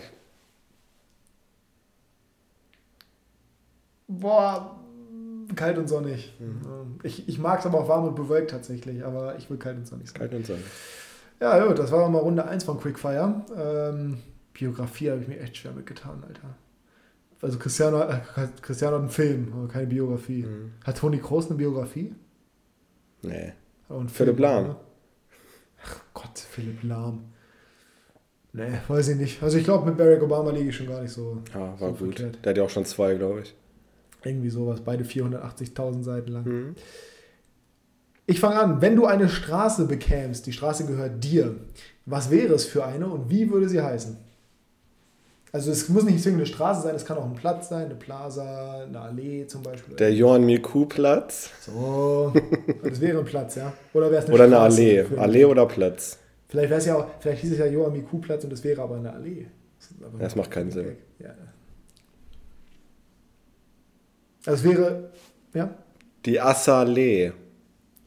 Boah, kalt und sonnig. Mhm. Ich, ich mag es aber auch warm und bewölkt tatsächlich, aber ich will kalt und sonnig sein. Kalt und sonnig. Ja, gut, das war mal Runde 1 von Quickfire. Ähm, Biografie habe ich mir echt schwer mitgetan, Alter. Also Cristiano, äh, Cristiano hat einen Film, aber keine Biografie. Mhm. Hat Toni Kroos eine Biografie? Nee. Einen Philipp Lahm. oder? Ach Gott, Philipp Lahm. Nee, weiß ich nicht. Also ich glaube, mit Barack Obama liege ich schon gar nicht so. Ja, war So gut. verkehrt. Der hat ja auch schon zwei, glaube ich. Irgendwie sowas, beide 480.000 Seiten lang. Mhm. Ich fange an. Wenn du eine Straße bekämst, die Straße gehört dir, was wäre es für eine und wie würde sie heißen? Also es muss nicht zwingend eine Straße sein, es kann auch ein Platz sein, eine Plaza, eine Allee zum Beispiel. Der Johann Miku-Platz so, das wäre ein Platz, ja. Oder wäre es oder eine Straße Allee. für- Allee oder Platz? Vielleicht wäre es ja auch, vielleicht hieß es ja Johann Miku-Platz und es wäre aber eine Allee. Das, aber Das macht keinen Sinn. Ja. Also es wäre, ja, Die Assallee.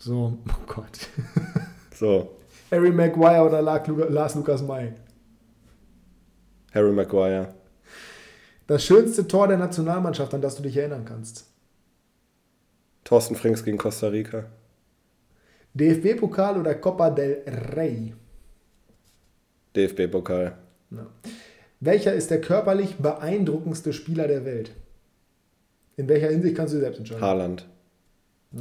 So, oh Gott. [laughs] So, Harry Maguire oder Lars Lukas- May. Harry Maguire. Das schönste Tor der Nationalmannschaft, an das du dich erinnern kannst. Thorsten Frings gegen Costa Rica. DFB-Pokal oder Copa del Rey? DFB-Pokal. Ja. Welcher ist der körperlich beeindruckendste Spieler der Welt? In welcher Hinsicht kannst du dir selbst entscheiden? Haaland.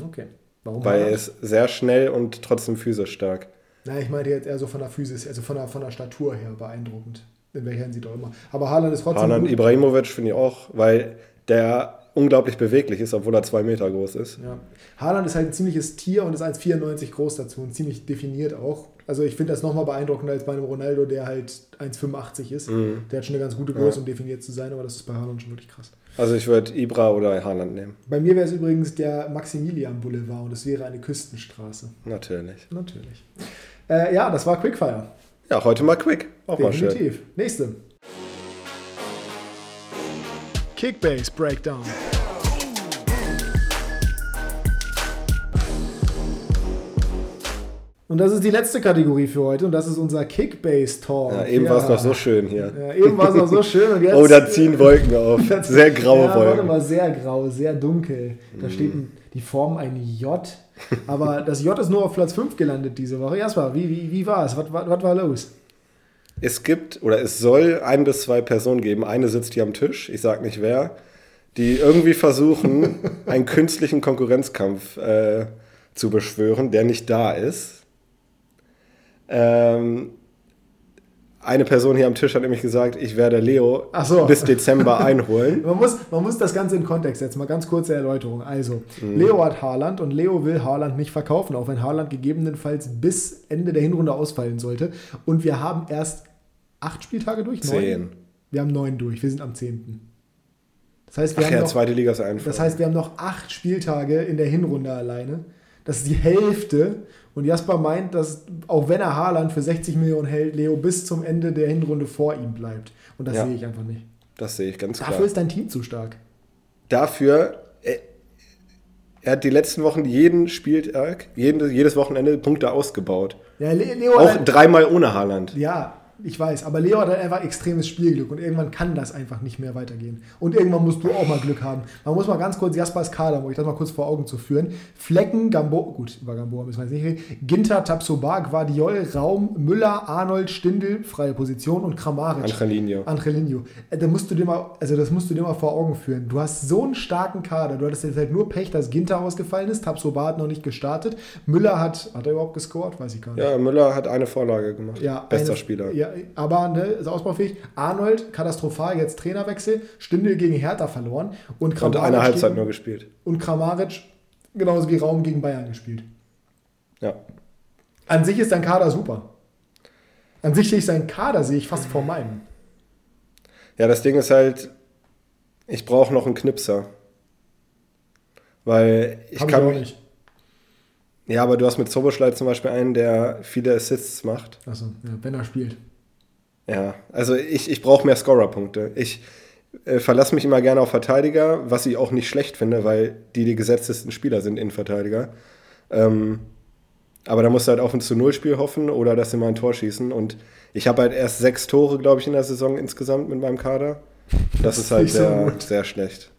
Okay. Warum Weil er ist sehr schnell und trotzdem physisch stark. Na, ich meinte jetzt eher so von der Physis, also von der, von der Statur her beeindruckend. In welcher Hinsicht auch immer. Aber Haaland ist trotzdem Haaland. Ibrahimovic finde ich auch, weil der unglaublich beweglich ist, obwohl er zwei Meter groß ist. Ja. Haaland ist halt ein ziemliches Tier und ist 1,94 groß dazu und ziemlich definiert auch. Also ich finde das nochmal beeindruckender als bei einem Ronaldo, der halt 1,85 ist. Mhm. Der hat schon eine ganz gute Größe, um definiert zu sein, aber das ist bei Haaland schon wirklich krass. Also ich würde Ibra oder Haaland nehmen. Bei mir wäre es übrigens der Maximilian Boulevard und es wäre eine Küstenstraße. Natürlich. Natürlich. Äh, ja, das war Quickfire. Ja, heute mal quick. Auch mal schön. Definitiv. Nächste. Kickbase Breakdown. Und das ist die letzte Kategorie für heute und das ist unser Kickbase Talk. Ja, eben war es noch so schön hier. Ja, eben war es noch so schön und [laughs] jetzt. Oh, da ziehen Wolken auf. [laughs] Sehr graue ja, Wolken. mal, sehr grau, sehr dunkel. Da steht ein, die Form ein J. Aber das J ist nur auf Platz 5 gelandet diese Woche. Jasper, wie, wie, wie war es? Was, was, was war los? Es gibt oder es soll ein bis zwei Personen geben. Eine sitzt hier am Tisch, ich sag nicht wer, die irgendwie versuchen, [laughs] einen künstlichen Konkurrenzkampf äh, zu beschwören, der nicht da ist. Ähm, eine Person hier am Tisch hat nämlich gesagt, ich werde Leo so. bis Dezember [laughs] einholen. Man muss, man muss das Ganze in Kontext setzen. Mal ganz kurze Erläuterung. Also, Mhm. Leo hat Haaland und Leo will Haaland nicht verkaufen, auch wenn Haaland gegebenenfalls bis Ende der Hinrunde ausfallen sollte. Und wir haben erst acht Spieltage durch? Neun? Zehn. Wir haben neun durch. Wir sind am zehnten. Das heißt, wir Ach haben ja, noch, zweite Liga ist einfach. Das heißt, wir haben noch acht Spieltage in der Hinrunde alleine. Das ist die Hälfte. Und Jasper meint, dass auch wenn er Haaland für 60 Millionen hält, Leo bis zum Ende der Hinrunde vor ihm bleibt. Und das Ja. sehe ich einfach nicht. das sehe ich ganz klar. Dafür ist dein Team zu stark. dafür, er, er hat die letzten Wochen jeden Spieltag, jeden, jedes Wochenende Punkte ausgebaut. Ja, Le Leo Auch halt, dreimal ohne Haaland. ja, ich weiß, aber Leo hat halt einfach extremes Spielglück und irgendwann kann das einfach nicht mehr weitergehen. Und irgendwann musst du auch mal Glück haben. Man muss mal ganz kurz Jaspers Kader, um euch das mal kurz vor Augen zu führen. Flecken, Gambo, gut, über Gamboa müssen wir jetzt nicht reden. Ginter, Tapsoba, Guardiol, Raum, Müller, Arnold, Stindl, freie Position und Kramaric. Angelino. Angelino. Äh, Da musst du dir mal, also das musst du dir mal vor Augen führen. Du hast so einen starken Kader. Du hattest jetzt halt nur Pech, dass Ginter ausgefallen ist. Tapsoba hat noch nicht gestartet. Müller hat, hat er überhaupt gescored? Weiß ich gar nicht. Ja, Müller hat eine Vorlage gemacht. Ja, Bester eine- Spieler. Ja, aber ne, ist ausbaufähig. Arnold, katastrophal, jetzt Trainerwechsel. Stindl gegen Hertha verloren. Und Und Kramaric, eine Halbzeit gegen, nur gespielt. und Kramaric genauso wie Raum gegen Bayern gespielt. Ja. An sich ist dein Kader super. An sich sehe ich seinen Kader, sehe ich fast vor meinem. Ja, das Ding ist halt, ich brauche noch einen Knipser. Weil ich Hab kann. ich auch nicht. Ja, aber du hast mit Zoboschlei zum Beispiel einen, der viele Assists macht. Achso, ja, wenn er spielt. Ja, also ich, ich brauche mehr Scorer-Punkte. Ich äh, verlasse mich immer gerne auf Verteidiger, was ich auch nicht schlecht finde, weil die die gesetztesten Spieler sind, Innenverteidiger. Ähm, aber da musst du halt auf ein zu Null Spiel hoffen oder dass sie mal ein Tor schießen. Und ich habe halt erst sechs Tore, glaube ich, in der Saison insgesamt mit meinem Kader. [laughs] Das ist halt nicht so sehr, sehr schlecht.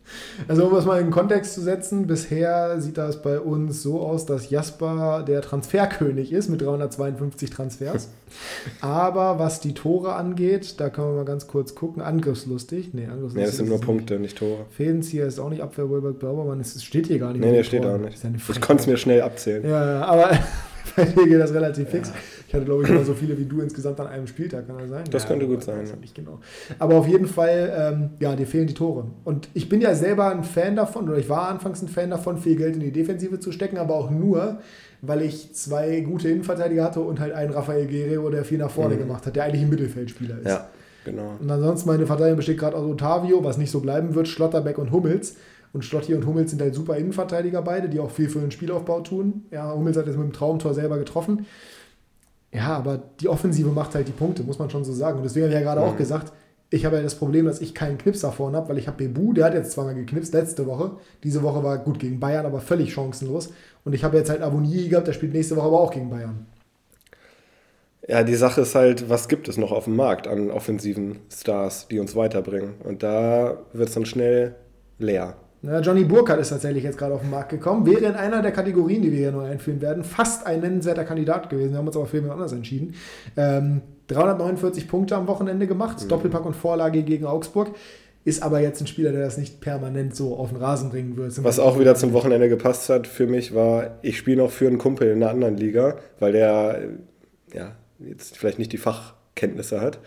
Also um es mal in den Kontext zu setzen, bisher sieht das bei uns so aus, dass Jasper der Transferkönig ist mit 352 Transfers. [laughs] Aber was die Tore angeht, da können wir mal ganz kurz gucken. Angriffslustig. Nee, angriffslustig. Nee, das sind nur Punkte, nicht Tore. Nicht. Fädenzieher ist auch nicht Abwehr, Wolberg, Blaubermann. Es steht hier gar nicht. Nee, nee, steht Toren. auch nicht. Ja Ich konnte es mir schnell abzählen. Ja, ja, aber [laughs] bei dir geht das relativ fix. Ich hatte, glaube ich, immer so viele wie du insgesamt an einem Spieltag, kann das sein? Das ja, könnte gut sein, ja. Nicht genau. Aber auf jeden Fall, ähm, ja, dir fehlen die Tore. Und ich bin ja selber ein Fan davon, oder ich war anfangs ein Fan davon, viel Geld in die Defensive zu stecken, aber auch nur, weil ich zwei gute Innenverteidiger hatte und halt einen Rafael Guerrero, der viel nach vorne gemacht hat, der eigentlich ein Mittelfeldspieler ist. Mhm. Ja, genau. Und ansonsten meine Verteidigung besteht gerade aus Otavio, was nicht so bleiben wird, Schlotterbeck und Hummels. Und Schlotti und Hummels sind halt super Innenverteidiger beide, die auch viel für den Spielaufbau tun. Ja, Hummels hat jetzt mit dem Traumtor selber getroffen. Ja, aber die Offensive macht halt die Punkte, muss man schon so sagen. Und deswegen habe ich ja gerade auch gesagt, ich habe ja das Problem, dass ich keinen Knipser vorne habe, weil ich habe Bebu, der hat jetzt zweimal geknipst, letzte Woche. Diese Woche war gut gegen Bayern, aber völlig chancenlos. Und ich habe jetzt halt Abonnier gehabt, der spielt nächste Woche aber auch gegen Bayern. Ja, die Sache ist halt, was gibt es noch auf dem Markt an offensiven Stars, die uns weiterbringen? Und da wird es dann schnell leer. Johnny Burkhardt ist tatsächlich jetzt gerade auf den Markt gekommen. Wäre in einer der Kategorien, die wir hier neu einführen werden, fast ein nennenswerter Kandidat gewesen. Wir haben uns aber für jemand anders entschieden. Ähm, 349 Punkte am Wochenende gemacht, Doppelpack und Vorlage gegen Augsburg. Ist aber jetzt ein Spieler, der das nicht permanent so auf den Rasen bringen wird. Was auch wieder zum Wochenende gepasst hat für mich, war, ich spiele noch für einen Kumpel in einer anderen Liga, weil der ja, jetzt vielleicht nicht die Fachkenntnisse hat.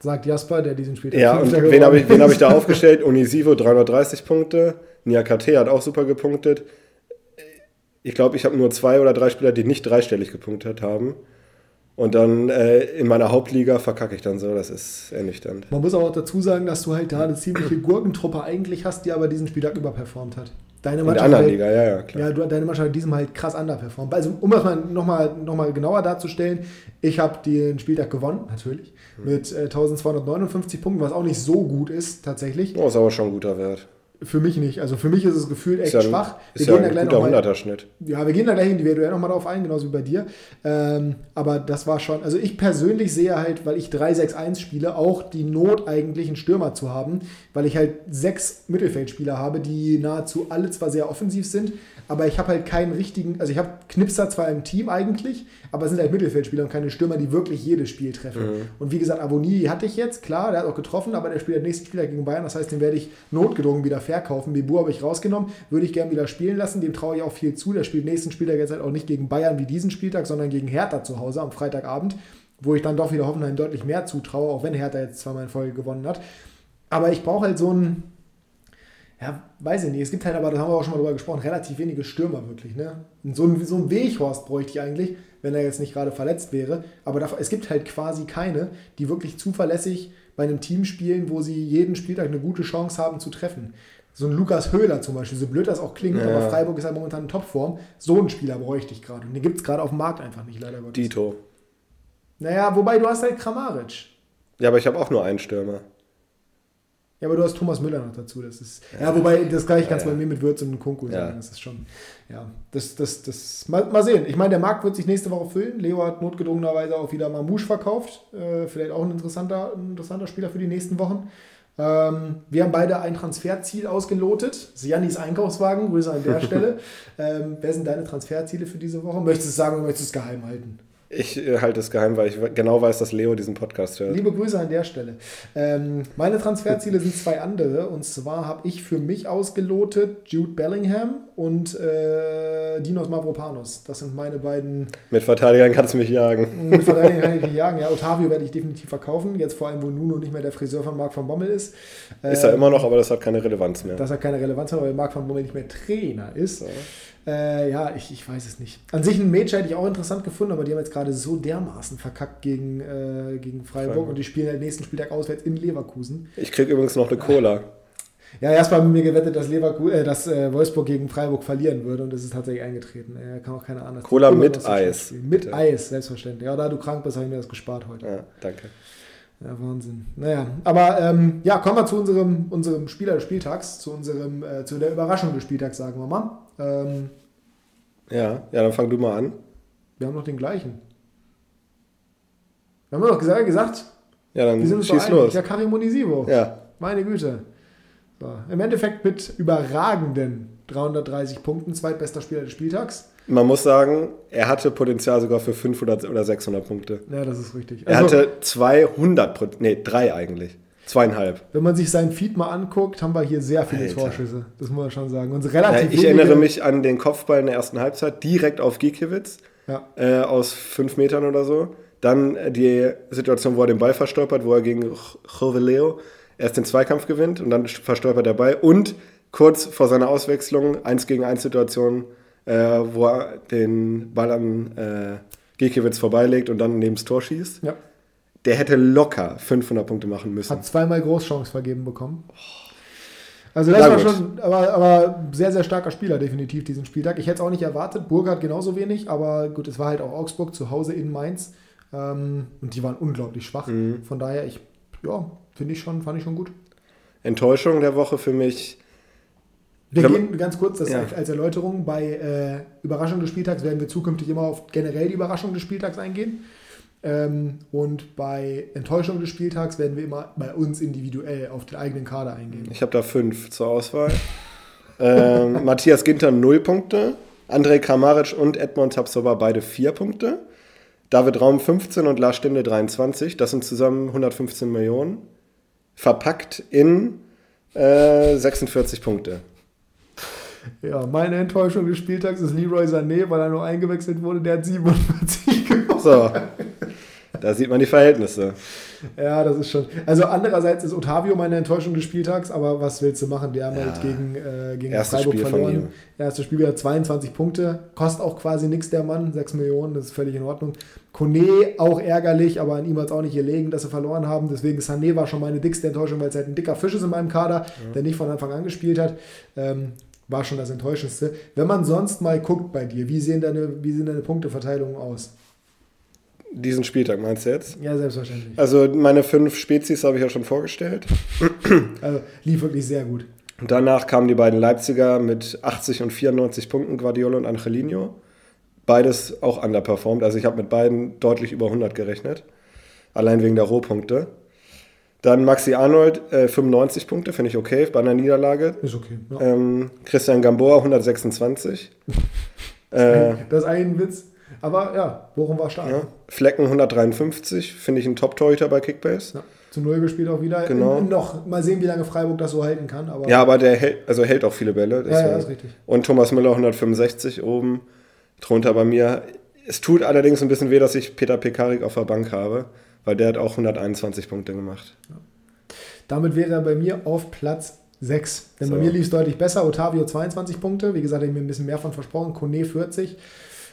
Sagt Jasper, der diesen Spieltag Ja, und wen habe ich, wen hab ich da aufgestellt? Unisivo 330 Punkte, Niakate hat auch super gepunktet. Ich glaube, ich habe nur zwei oder drei Spieler, die nicht dreistellig gepunktet haben. Und dann äh, in meiner Hauptliga verkacke ich dann so, das ist ernüchternd. Man muss aber auch dazu sagen, dass du halt da eine ziemliche Gurkentruppe eigentlich hast, die aber diesen Spieltag überperformt hat. Deine In der Mannschaft anderen Liga, ja, ja, klar. Ja, du, deine Mannschaft hat diesem halt krass underperformt. Also, um das mal nochmal noch mal genauer darzustellen, ich habe den Spieltag gewonnen, natürlich, Hm. mit äh, 1259 Punkten, was auch nicht so gut ist, tatsächlich. Oh, ist aber schon ein guter Wert. Für mich nicht. Also, für mich ist es gefühlt echt Ist ja ein, schwach. ist ja ein guter noch mal- 100er-Schnitt. ja, wir gehen da gleich individuell nochmal drauf ein, genauso wie bei dir. Ähm, aber das war schon, also ich persönlich sehe halt, weil ich 3-6-1 spiele, auch die Not eigentlich einen Stürmer zu haben, weil ich halt sechs Mittelfeldspieler habe, die nahezu alle zwar sehr offensiv sind, aber ich habe halt keinen richtigen, also ich habe Knipser zwar im Team eigentlich, aber es sind halt Mittelfeldspieler und keine Stürmer, die wirklich jedes Spiel treffen. Und wie gesagt, Avoni hatte ich jetzt, klar, der hat auch getroffen, aber der spielt den nächsten Spieler gegen Bayern, das heißt, den werde ich notgedrungen wieder verkaufen. Bebu habe ich rausgenommen, würde ich gerne wieder spielen lassen, dem traue ich auch viel zu. Der spielt nächsten Spieltag jetzt halt auch nicht gegen Bayern wie diesen Spieltag, sondern gegen Hertha zu Hause am Freitagabend, wo ich dann doch wieder Hoffenheim deutlich mehr zutraue, auch wenn Hertha jetzt zweimal in Folge gewonnen hat. Aber ich brauche halt so einen, ja, weiß ich nicht. Es gibt halt aber, da haben wir auch schon mal drüber gesprochen, relativ wenige Stürmer wirklich. Ne? Und so ein, so ein Weghorst bräuchte ich eigentlich, wenn er jetzt nicht gerade verletzt wäre. Aber da, es gibt halt quasi keine, die wirklich zuverlässig bei einem Team spielen, wo sie jeden Spieltag eine gute Chance haben zu treffen. So ein Lukas Höhler zum Beispiel, so blöd das auch klingt, Ja. aber Freiburg ist halt momentan in Topform. So einen Spieler bräuchte ich gerade. Und den gibt es gerade auf dem Markt einfach nicht, leider Gottes. Dito. Naja, wobei du hast halt Kramaric. Ja, aber ich habe auch nur einen Stürmer. Ja, aber du hast Thomas Müller noch dazu. Das ist, ja, wobei das gleiche kannst du ja. bei mir mit Würz und Kunku Ja. sagen. Das ist schon, ja, das, das, das, mal, mal sehen. Ich meine, der Markt wird sich nächste Woche füllen. Leo hat notgedrungenerweise auch wieder Mamouche verkauft. Äh, vielleicht auch ein interessanter, ein interessanter Spieler für die nächsten Wochen. Ähm, wir haben beide ein Transferziel ausgelotet. Jannis Einkaufswagen. Grüße an der [laughs] Stelle. Ähm, wer sind deine Transferziele für diese Woche? Möchtest du es sagen oder möchtest du es geheim halten? Ich äh, halte es geheim, weil ich genau weiß, dass Leo diesen Podcast hört. Liebe Grüße an der Stelle. Ähm, meine Transferziele sind zwei andere. Und zwar habe ich für mich ausgelotet Jude Bellingham und äh, Dinos Mavropanos. Das sind meine beiden Mit Verteidigern kannst du mich jagen. mit Verteidigern kann [laughs] ich nicht jagen. Ja, Otavio werde ich definitiv verkaufen. Jetzt vor allem, wo Nuno nicht mehr der Friseur von Marc van Bommel ist. Ist er Ähm, immer noch, aber das hat keine Relevanz mehr. Das hat keine Relevanz mehr, weil Marc van Bommel nicht mehr Trainer ist. Äh, ja, ich, ich weiß es nicht. An sich ein Match hätte ich auch interessant gefunden, aber die haben jetzt gerade so dermaßen verkackt gegen, äh, gegen Freiburg, Freiburg. und die spielen den nächsten Spieltag auswärts in Leverkusen. Ich kriege übrigens noch eine Cola. [laughs] Ja, erstmal mit mir gewettet, dass, Leverku äh, dass äh, Wolfsburg gegen Freiburg verlieren würde und das ist tatsächlich eingetreten. Äh, kann auch keiner anders. Cola mit Eis. Mit bitte. Eis, selbstverständlich. Ja, da du krank bist, habe ich mir das gespart heute. Ja, danke. Ja, Wahnsinn. Naja, aber ähm, ja, kommen wir zu unserem, unserem Spieler des Spieltags, zu unserem, äh, zu der Überraschung des Spieltags, sagen wir mal. Ähm, Ja, ja, dann fang du mal an. wir haben noch den gleichen. Wir haben doch gesagt, gesagt Ja, dann wir sind uns schieß los. Ja, Karim Onisivo. Ja, Meine Güte. So. Im Endeffekt mit überragenden 330 Punkten, zweitbester Spieler des Spieltags. man muss sagen, er hatte Potenzial sogar für 500 oder 600 Punkte. Ja, das ist richtig. Er Also, hatte 200, Pro- nee, drei eigentlich. Zweieinhalb. wenn man sich seinen Feed mal anguckt, haben wir hier sehr viele Alter. Torschüsse. Das muss man schon sagen. Und Ja, relativ ich wenige- erinnere mich an den Kopfball in der ersten Halbzeit, direkt auf Gikiewicz Ja. äh, aus fünf Metern oder so. Dann äh, die Situation, wo er den Ball verstolpert, wo er gegen Joveleo erst den Zweikampf gewinnt und dann verstolpert er Ball. Und kurz vor seiner Auswechslung, 1 gegen 1 Situation, äh, wo er den Ball an äh, Gikiewicz vorbeilegt und dann neben das Tor schießt. ja. Der hätte locker 500 Punkte machen müssen. Hat zweimal Großchance vergeben bekommen. Also das Na war gut. schon, aber, aber sehr, sehr starker Spieler definitiv diesen Spieltag. Ich hätte es auch nicht erwartet. Burkhardt genauso wenig, aber gut, es war halt auch Augsburg zu Hause in Mainz. Ähm, und die waren unglaublich schwach. Mhm. Von daher, ich, ja, finde ich schon, fand ich schon gut. Enttäuschung der Woche für mich. Wir gehen ganz kurz das Ja. als Erläuterung. Bei äh, Überraschung des Spieltags werden wir zukünftig immer auf generell die Überraschung des Spieltags eingehen. Ähm, und bei Enttäuschung des Spieltags werden wir immer bei uns individuell auf den eigenen Kader eingehen. Ich habe da fünf zur Auswahl. [laughs] ähm, Matthias Ginter 0 Punkte. Andrei Kramaric und Edmond Tapsoba beide 4 Punkte. David Raum 15 und Lars Stinde 23. Das sind zusammen 115 Millionen. Verpackt in äh, 46 Punkte. Ja, meine Enttäuschung des Spieltags ist Leroy Sané, weil er nur eingewechselt wurde. Der hat 47 [laughs] gemacht. So, da sieht man die Verhältnisse. Ja, das ist schon. Also andererseits ist Otavio meine Enttäuschung des Spieltags, aber was willst du machen? Die haben Ja. halt gegen, äh, gegen Erstes Freiburg Spiel verloren. Erstes Spiel wieder 22 Punkte. Kostet auch quasi nichts der Mann. 6 Millionen, das ist völlig in Ordnung. Kone auch ärgerlich, aber an ihm hat es auch nicht gelegen, dass sie verloren haben. Deswegen Sané war schon meine dickste Enttäuschung, weil es halt ein dicker Fisch ist in meinem Kader, der nicht von Anfang an gespielt hat. Ähm, war schon das Enttäuschendste. Wenn man sonst mal guckt bei dir, wie sehen deine, wie sehen deine Punkteverteilungen aus? Diesen Spieltag meinst du jetzt? Ja, selbstverständlich. Also meine fünf Spezies habe ich ja schon vorgestellt. [clears throat] Also lief wirklich sehr gut. Und danach kamen die beiden Leipziger mit 80 und 94 Punkten, Guardiola und Angelino. Beides auch underperformed. Also ich habe mit beiden deutlich über 100 gerechnet. Allein wegen der Rohpunkte. Dann Maxi Arnold, äh, 95 Punkte, finde ich okay bei einer Niederlage. Ist okay. Ja. Ähm, Christian Gamboa, 126. [laughs] äh, Das ist ein Witz. Aber ja, Bochum war stark. ja. Flecken, 153, finde ich ein Top-Torhüter bei Kickbase. Ja, zu Null gespielt auch wieder. Genau. In, in noch mal sehen, wie lange Freiburg das so halten kann. Aber Ja, aber der hält, also hält auch viele Bälle. ja, deswegen. ja, ist richtig. Und Thomas Müller 165 oben drunter bei mir. Es tut allerdings ein bisschen weh, dass ich Peter Pekarik auf der Bank habe, weil der hat auch 121 Punkte gemacht. Damit wäre er bei mir auf Platz 6. Denn bei So. mir lief es deutlich besser. Otavio 22 Punkte. Wie gesagt, ich habe mir ein bisschen mehr von versprochen. Kone 40.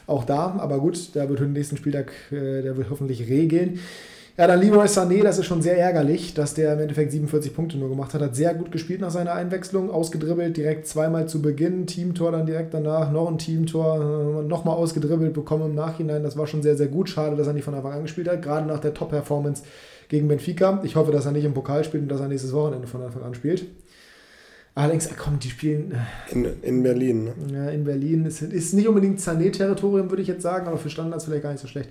Auch da, aber gut, der wird den nächsten Spieltag, äh, der wird hoffentlich regeln. Ja, dann Leroy Sané, das ist schon sehr ärgerlich, dass der im Endeffekt 47 Punkte nur gemacht hat. Hat sehr gut gespielt nach seiner Einwechslung, ausgedribbelt, direkt zweimal zu Beginn, Teamtor dann direkt danach, noch ein Teamtor, äh, nochmal ausgedribbelt bekommen im Nachhinein. Das war schon sehr, sehr gut. Schade, dass er nicht von Anfang an gespielt hat, gerade nach der Top-Performance gegen Benfica. Ich hoffe, dass er nicht im Pokal spielt und dass er nächstes Wochenende von Anfang an spielt. Allerdings, ah, komm, die spielen äh, In, in Berlin. Ne? ja, in Berlin. Ist, ist nicht unbedingt Sané-Territorium, würde ich jetzt sagen, aber für Standards vielleicht gar nicht so schlecht.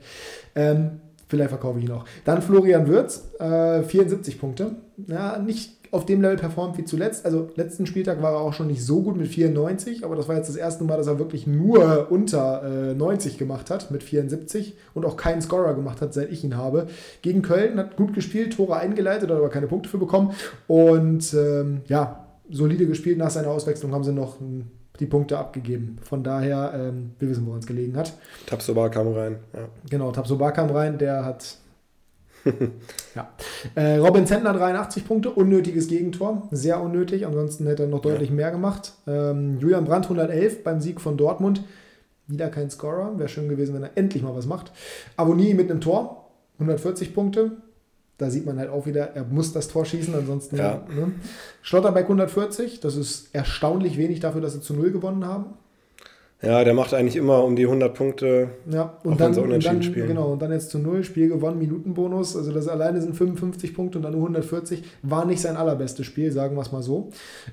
Ähm, vielleicht verkaufe ich ihn auch. Dann Florian Würz, äh, 74 Punkte. Ja, nicht auf dem Level performt wie zuletzt. Also letzten Spieltag war er auch schon nicht so gut mit 94, aber das war jetzt das erste Mal, dass er wirklich nur unter äh, 90 gemacht hat mit 74 und auch keinen Scorer gemacht hat, seit ich ihn habe. Gegen Köln hat gut gespielt, Tore eingeleitet, hat aber keine Punkte für bekommen. Und ähm, ja, solide gespielt. Nach seiner Auswechslung haben sie noch ähm, die Punkte abgegeben. Von daher, ähm, wir wissen, woran es gelegen hat. Tabsoba kam rein. Ja. Genau, Tabsoba kam rein, der hat. [laughs] ja. Äh, Robin Zentner 83 Punkte, unnötiges Gegentor, sehr unnötig, ansonsten hätte er noch deutlich ja. mehr gemacht. Ähm, Julian Brandt 111 beim Sieg von Dortmund, wieder kein Scorer, wäre schön gewesen, wenn er endlich mal was macht. Aboni mit einem Tor, 140 Punkte, da sieht man halt auch wieder, er muss das Tor schießen, ansonsten. Ja. Ne? Schlotterbeck 140, das ist erstaunlich wenig dafür, dass sie zu Null gewonnen haben. Ja, der macht eigentlich immer um die 100 Punkte. Ja, und dann, und dann genau, und dann jetzt zu null, Spiel gewonnen, Minutenbonus. Also das alleine sind 55 Punkte und dann nur 140. War nicht sein allerbestes Spiel, sagen wir es mal so.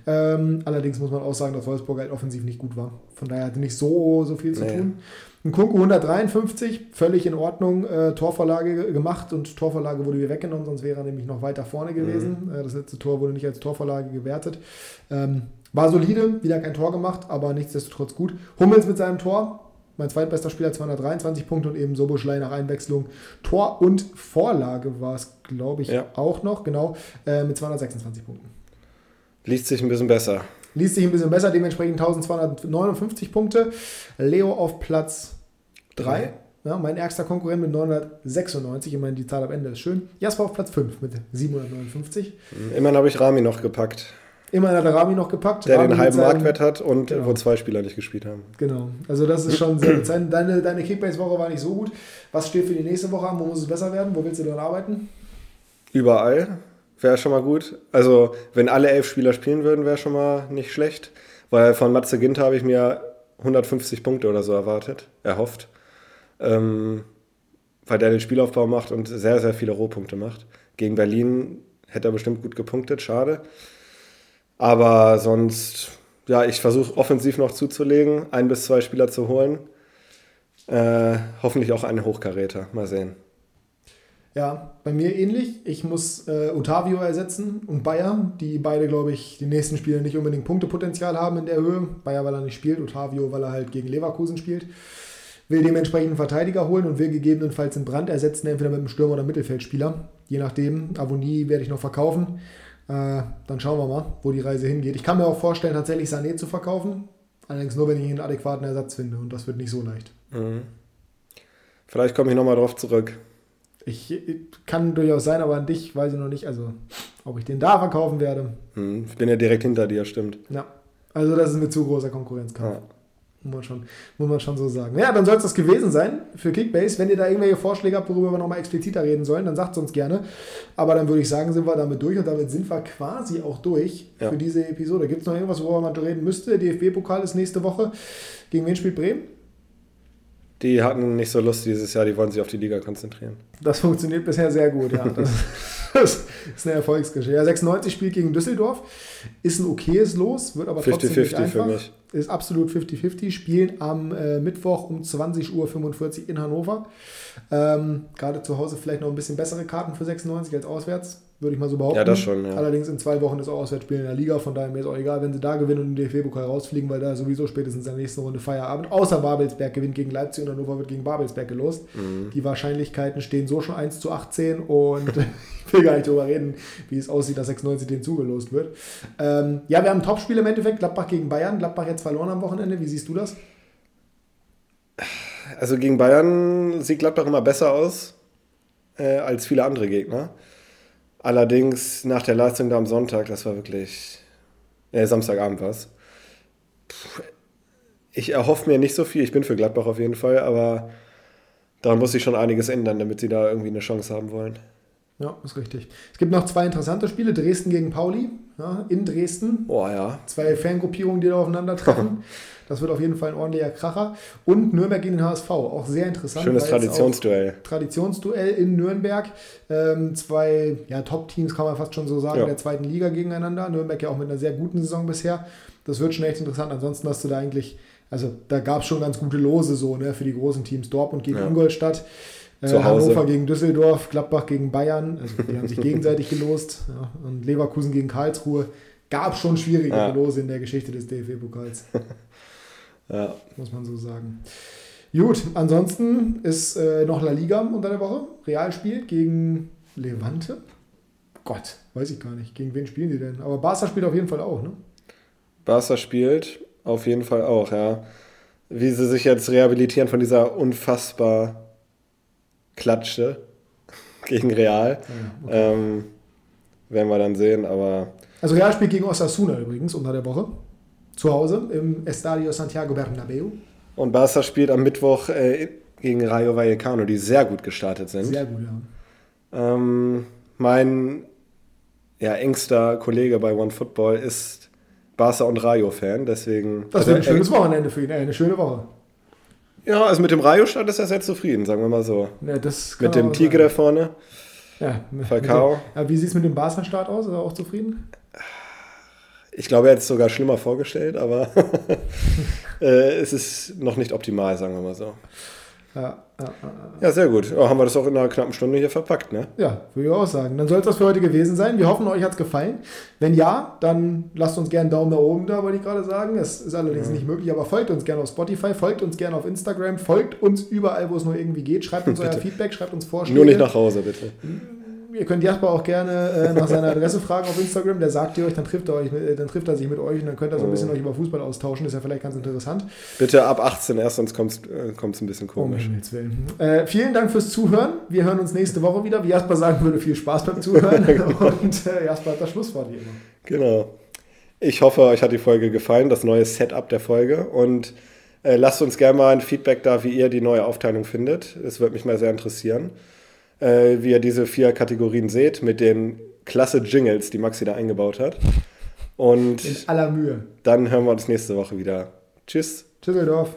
Ähm, allerdings muss man auch sagen, dass Wolfsburg halt offensiv nicht gut war. Von daher hatte nicht so, so viel zu nee. tun. Ein Kunku 153, völlig in Ordnung, äh, Torvorlage gemacht und Torvorlage wurde mir weggenommen, sonst wäre er nämlich noch weiter vorne gewesen. Mhm. Äh, das letzte Tor wurde nicht als Torvorlage gewertet. Ähm, war solide, wieder kein Tor gemacht, aber nichtsdestotrotz gut. Hummels mit seinem Tor, mein zweitbester Spieler, 223 Punkte und eben Soboschlei nach Einwechslung. Tor und Vorlage war es, glaube ich, ja. auch noch, genau, äh, mit 226 Punkten. Liest sich ein bisschen besser. Liest sich ein bisschen besser, dementsprechend 1259 Punkte. Leo auf Platz 3. Ja, mein ärgster Konkurrent mit 996. Ich meine, die Zahl am Ende ist schön. Jasper auf Platz 5 mit 759. Immerhin habe ich Rami noch gepackt. Immerhin hat der Rami noch gepackt. Der Rami den halben Marktwert hat und genau. wo zwei Spieler nicht gespielt haben. Genau. Also das ist schon sehr bezeichnend. Deine, deine Kickbase-Woche war nicht so gut. Was steht für die nächste Woche an? Wo muss es besser werden? Wo willst du dann arbeiten? Überall. Wäre schon mal gut. Also, wenn alle elf Spieler spielen würden, wäre schon mal nicht schlecht. Weil von Matze Ginter habe ich mir 150 Punkte oder so erwartet, erhofft. Ähm, weil der den Spielaufbau macht und sehr, sehr viele Rohpunkte macht. Gegen Berlin hätte er bestimmt gut gepunktet, schade. Aber sonst, ja, ich versuche offensiv noch zuzulegen, ein bis zwei Spieler zu holen. Äh, hoffentlich auch einen Hochkaräter. Mal sehen. Ja, bei mir ähnlich. Ich muss äh, Otavio ersetzen und Bayer, die beide, glaube ich, die nächsten Spiele nicht unbedingt Punktepotenzial haben in der Höhe. Bayer, weil er nicht spielt, Otavio, weil er halt gegen Leverkusen spielt. Will dementsprechend einen Verteidiger holen und will gegebenenfalls einen Brand ersetzen, entweder mit einem Stürmer oder Mittelfeldspieler. Je nachdem. Avonie werde ich noch verkaufen. Äh, dann schauen wir mal, wo die Reise hingeht. Ich kann mir auch vorstellen, tatsächlich Sané zu verkaufen. Allerdings nur, wenn ich einen adäquaten Ersatz finde. Und das wird nicht so leicht. Mhm. Vielleicht komme ich nochmal drauf zurück. Ich, kann durchaus sein, aber an dich weiß ich noch nicht. Also, ob ich den da verkaufen werde. Mhm. Ich bin ja direkt hinter dir, stimmt. Ja. Also, das ist mit zu großer Konkurrenzkampf. Ja. Muss man, schon, muss man schon so sagen. Ja, dann soll es das gewesen sein für Kickbase. Wenn ihr da irgendwelche Vorschläge habt, worüber wir nochmal expliziter reden sollen, dann sagt es uns gerne. Aber dann würde ich sagen, sind wir damit durch und damit sind wir quasi auch durch ja. für diese Episode. Gibt es noch irgendwas, worüber man reden müsste? Der DFB-Pokal ist nächste Woche. Gegen wen spielt Bremen? Die hatten nicht so Lust dieses Jahr, die wollen sich auf die Liga konzentrieren. Das funktioniert bisher sehr gut, ja. Das, [laughs] das ist eine Erfolgsgeschichte. Ja, 96 spielt gegen Düsseldorf, ist ein okayes Los, wird aber 50, trotzdem 50 nicht einfach. für mich. Ist absolut 50-50. Spielen am äh, Mittwoch um 20.45 Uhr in Hannover. Ähm, Gerade zu Hause vielleicht noch ein bisschen bessere Karten für 96 als auswärts würde ich mal so behaupten. Ja, das schon, ja. Allerdings in zwei Wochen ist auch Auswärtsspiel in der Liga, von daher mir ist auch egal, wenn sie da gewinnen und im DFB-Pokal rausfliegen, weil da sowieso spätestens in der nächsten Runde Feierabend, außer Babelsberg gewinnt gegen Leipzig und Hannover wird gegen Babelsberg gelost. Mhm. Die Wahrscheinlichkeiten stehen so schon 1 zu 18 und [laughs] ich will gar nicht darüber reden, wie es aussieht, dass 96 denen zugelost wird. Ähm, ja, wir haben ein Topspiel im Endeffekt, Gladbach gegen Bayern. Gladbach jetzt verloren am Wochenende, wie siehst du das? Also gegen Bayern sieht Gladbach immer besser aus äh, als viele andere Gegner. Allerdings nach der Leistung da am Sonntag, das war wirklich. Äh, Samstagabend war es. Ich erhoffe mir nicht so viel. Ich bin für Gladbach auf jeden Fall, aber daran muss sich schon einiges ändern, damit sie da irgendwie eine Chance haben wollen. Ja, ist richtig. Es gibt noch zwei interessante Spiele: Dresden gegen Pauli ja, in Dresden. Oh ja. Zwei Fangruppierungen, die da aufeinandertreffen. [laughs] Das wird auf jeden Fall ein ordentlicher Kracher. Und Nürnberg gegen den HSV, auch sehr interessant. Schönes Traditionsduell. Traditionsduell in Nürnberg. Ähm, zwei ja, Top-Teams, kann man fast schon so sagen, ja. der zweiten Liga gegeneinander. Nürnberg ja auch mit einer sehr guten Saison bisher. Das wird schon echt interessant. Ansonsten hast du da eigentlich, also da gab es schon ganz gute Lose so ne, für die großen Teams. Dortmund gegen ja. Ingolstadt. Äh, Hannover gegen Düsseldorf, Gladbach gegen Bayern, also die haben sich [laughs] gegenseitig gelost. Ja, und Leverkusen gegen Karlsruhe. Gab schon schwierige ja. Lose in der Geschichte des DFB-Pokals. [laughs] Ja. Muss man so sagen. Gut, ansonsten ist äh, noch La Liga unter der Woche. Real spielt gegen Levante. Gott, weiß ich gar nicht. Gegen wen spielen die denn? Aber Barca spielt auf jeden Fall auch, ne? Barca spielt auf jeden Fall auch, ja. Wie sie sich jetzt rehabilitieren von dieser unfassbar Klatsche. [laughs] gegen Real. Ja, okay. ähm, werden wir dann sehen, aber. Also Real spielt gegen Osasuna übrigens unter der Woche. Zu Hause im Estadio Santiago Bernabeu. Und Barca spielt am Mittwoch äh, gegen Rayo Vallecano, die sehr gut gestartet sind. Sehr gut, ja. Ähm, mein ja, engster Kollege bei OneFootball ist Barca und Rayo-Fan, deswegen. Das wird ein schönes Wochenende für ihn, eine schöne Woche. Ja, also mit dem Rayo-Start ist er sehr zufrieden, sagen wir mal so. Ja, das mit dem Tigre vorne. Ja, Falcao. ja, wie sieht es mit dem Barca-Start aus? Ist er auch zufrieden? Ich glaube, er hat es sogar schlimmer vorgestellt, aber [laughs] äh, es ist noch nicht optimal, sagen wir mal so. Ja, ja, ja, ja. sehr gut. Oh, haben wir das auch in einer knappen Stunde hier verpackt, ne? Ja, würde ich auch sagen. Dann soll es das für heute gewesen sein. Wir hoffen, euch hat es gefallen. Wenn ja, dann lasst uns gerne einen Daumen nach oben da, wollte ich gerade sagen. Es ist allerdings ja. nicht möglich, aber folgt uns gerne auf Spotify, folgt uns gerne auf Instagram, folgt uns überall, wo es nur irgendwie geht. Schreibt uns [laughs] euer Feedback, schreibt uns Vorschläge. Nur nicht nach Hause, bitte. Ihr könnt Jasper auch gerne äh, nach seiner Adresse fragen auf Instagram. Der sagt ihr euch, dann trifft er, euch, äh, dann trifft er sich mit euch und dann könnt ihr so ein bisschen oh. euch über Fußball austauschen. Das ist ja vielleicht ganz interessant. Bitte ab 18 erst, sonst kommt es äh, ein bisschen komisch. Oh, äh, vielen Dank fürs Zuhören. Wir hören uns nächste Woche wieder. Wie Jasper sagen würde, viel Spaß beim Zuhören. [laughs] und äh, Jasper hat das Schlusswort wie immer. Genau. Ich hoffe, euch hat die Folge gefallen, das neue Setup der Folge. Und äh, lasst uns gerne mal ein Feedback da, wie ihr die neue Aufteilung findet. Es würde mich mal sehr interessieren äh, wie ihr diese vier Kategorien seht, mit den klasse Jingles, die Maxi da eingebaut hat. Und in aller Mühe. Dann hören wir uns nächste Woche wieder. Tschüss. Tschüsseldorf.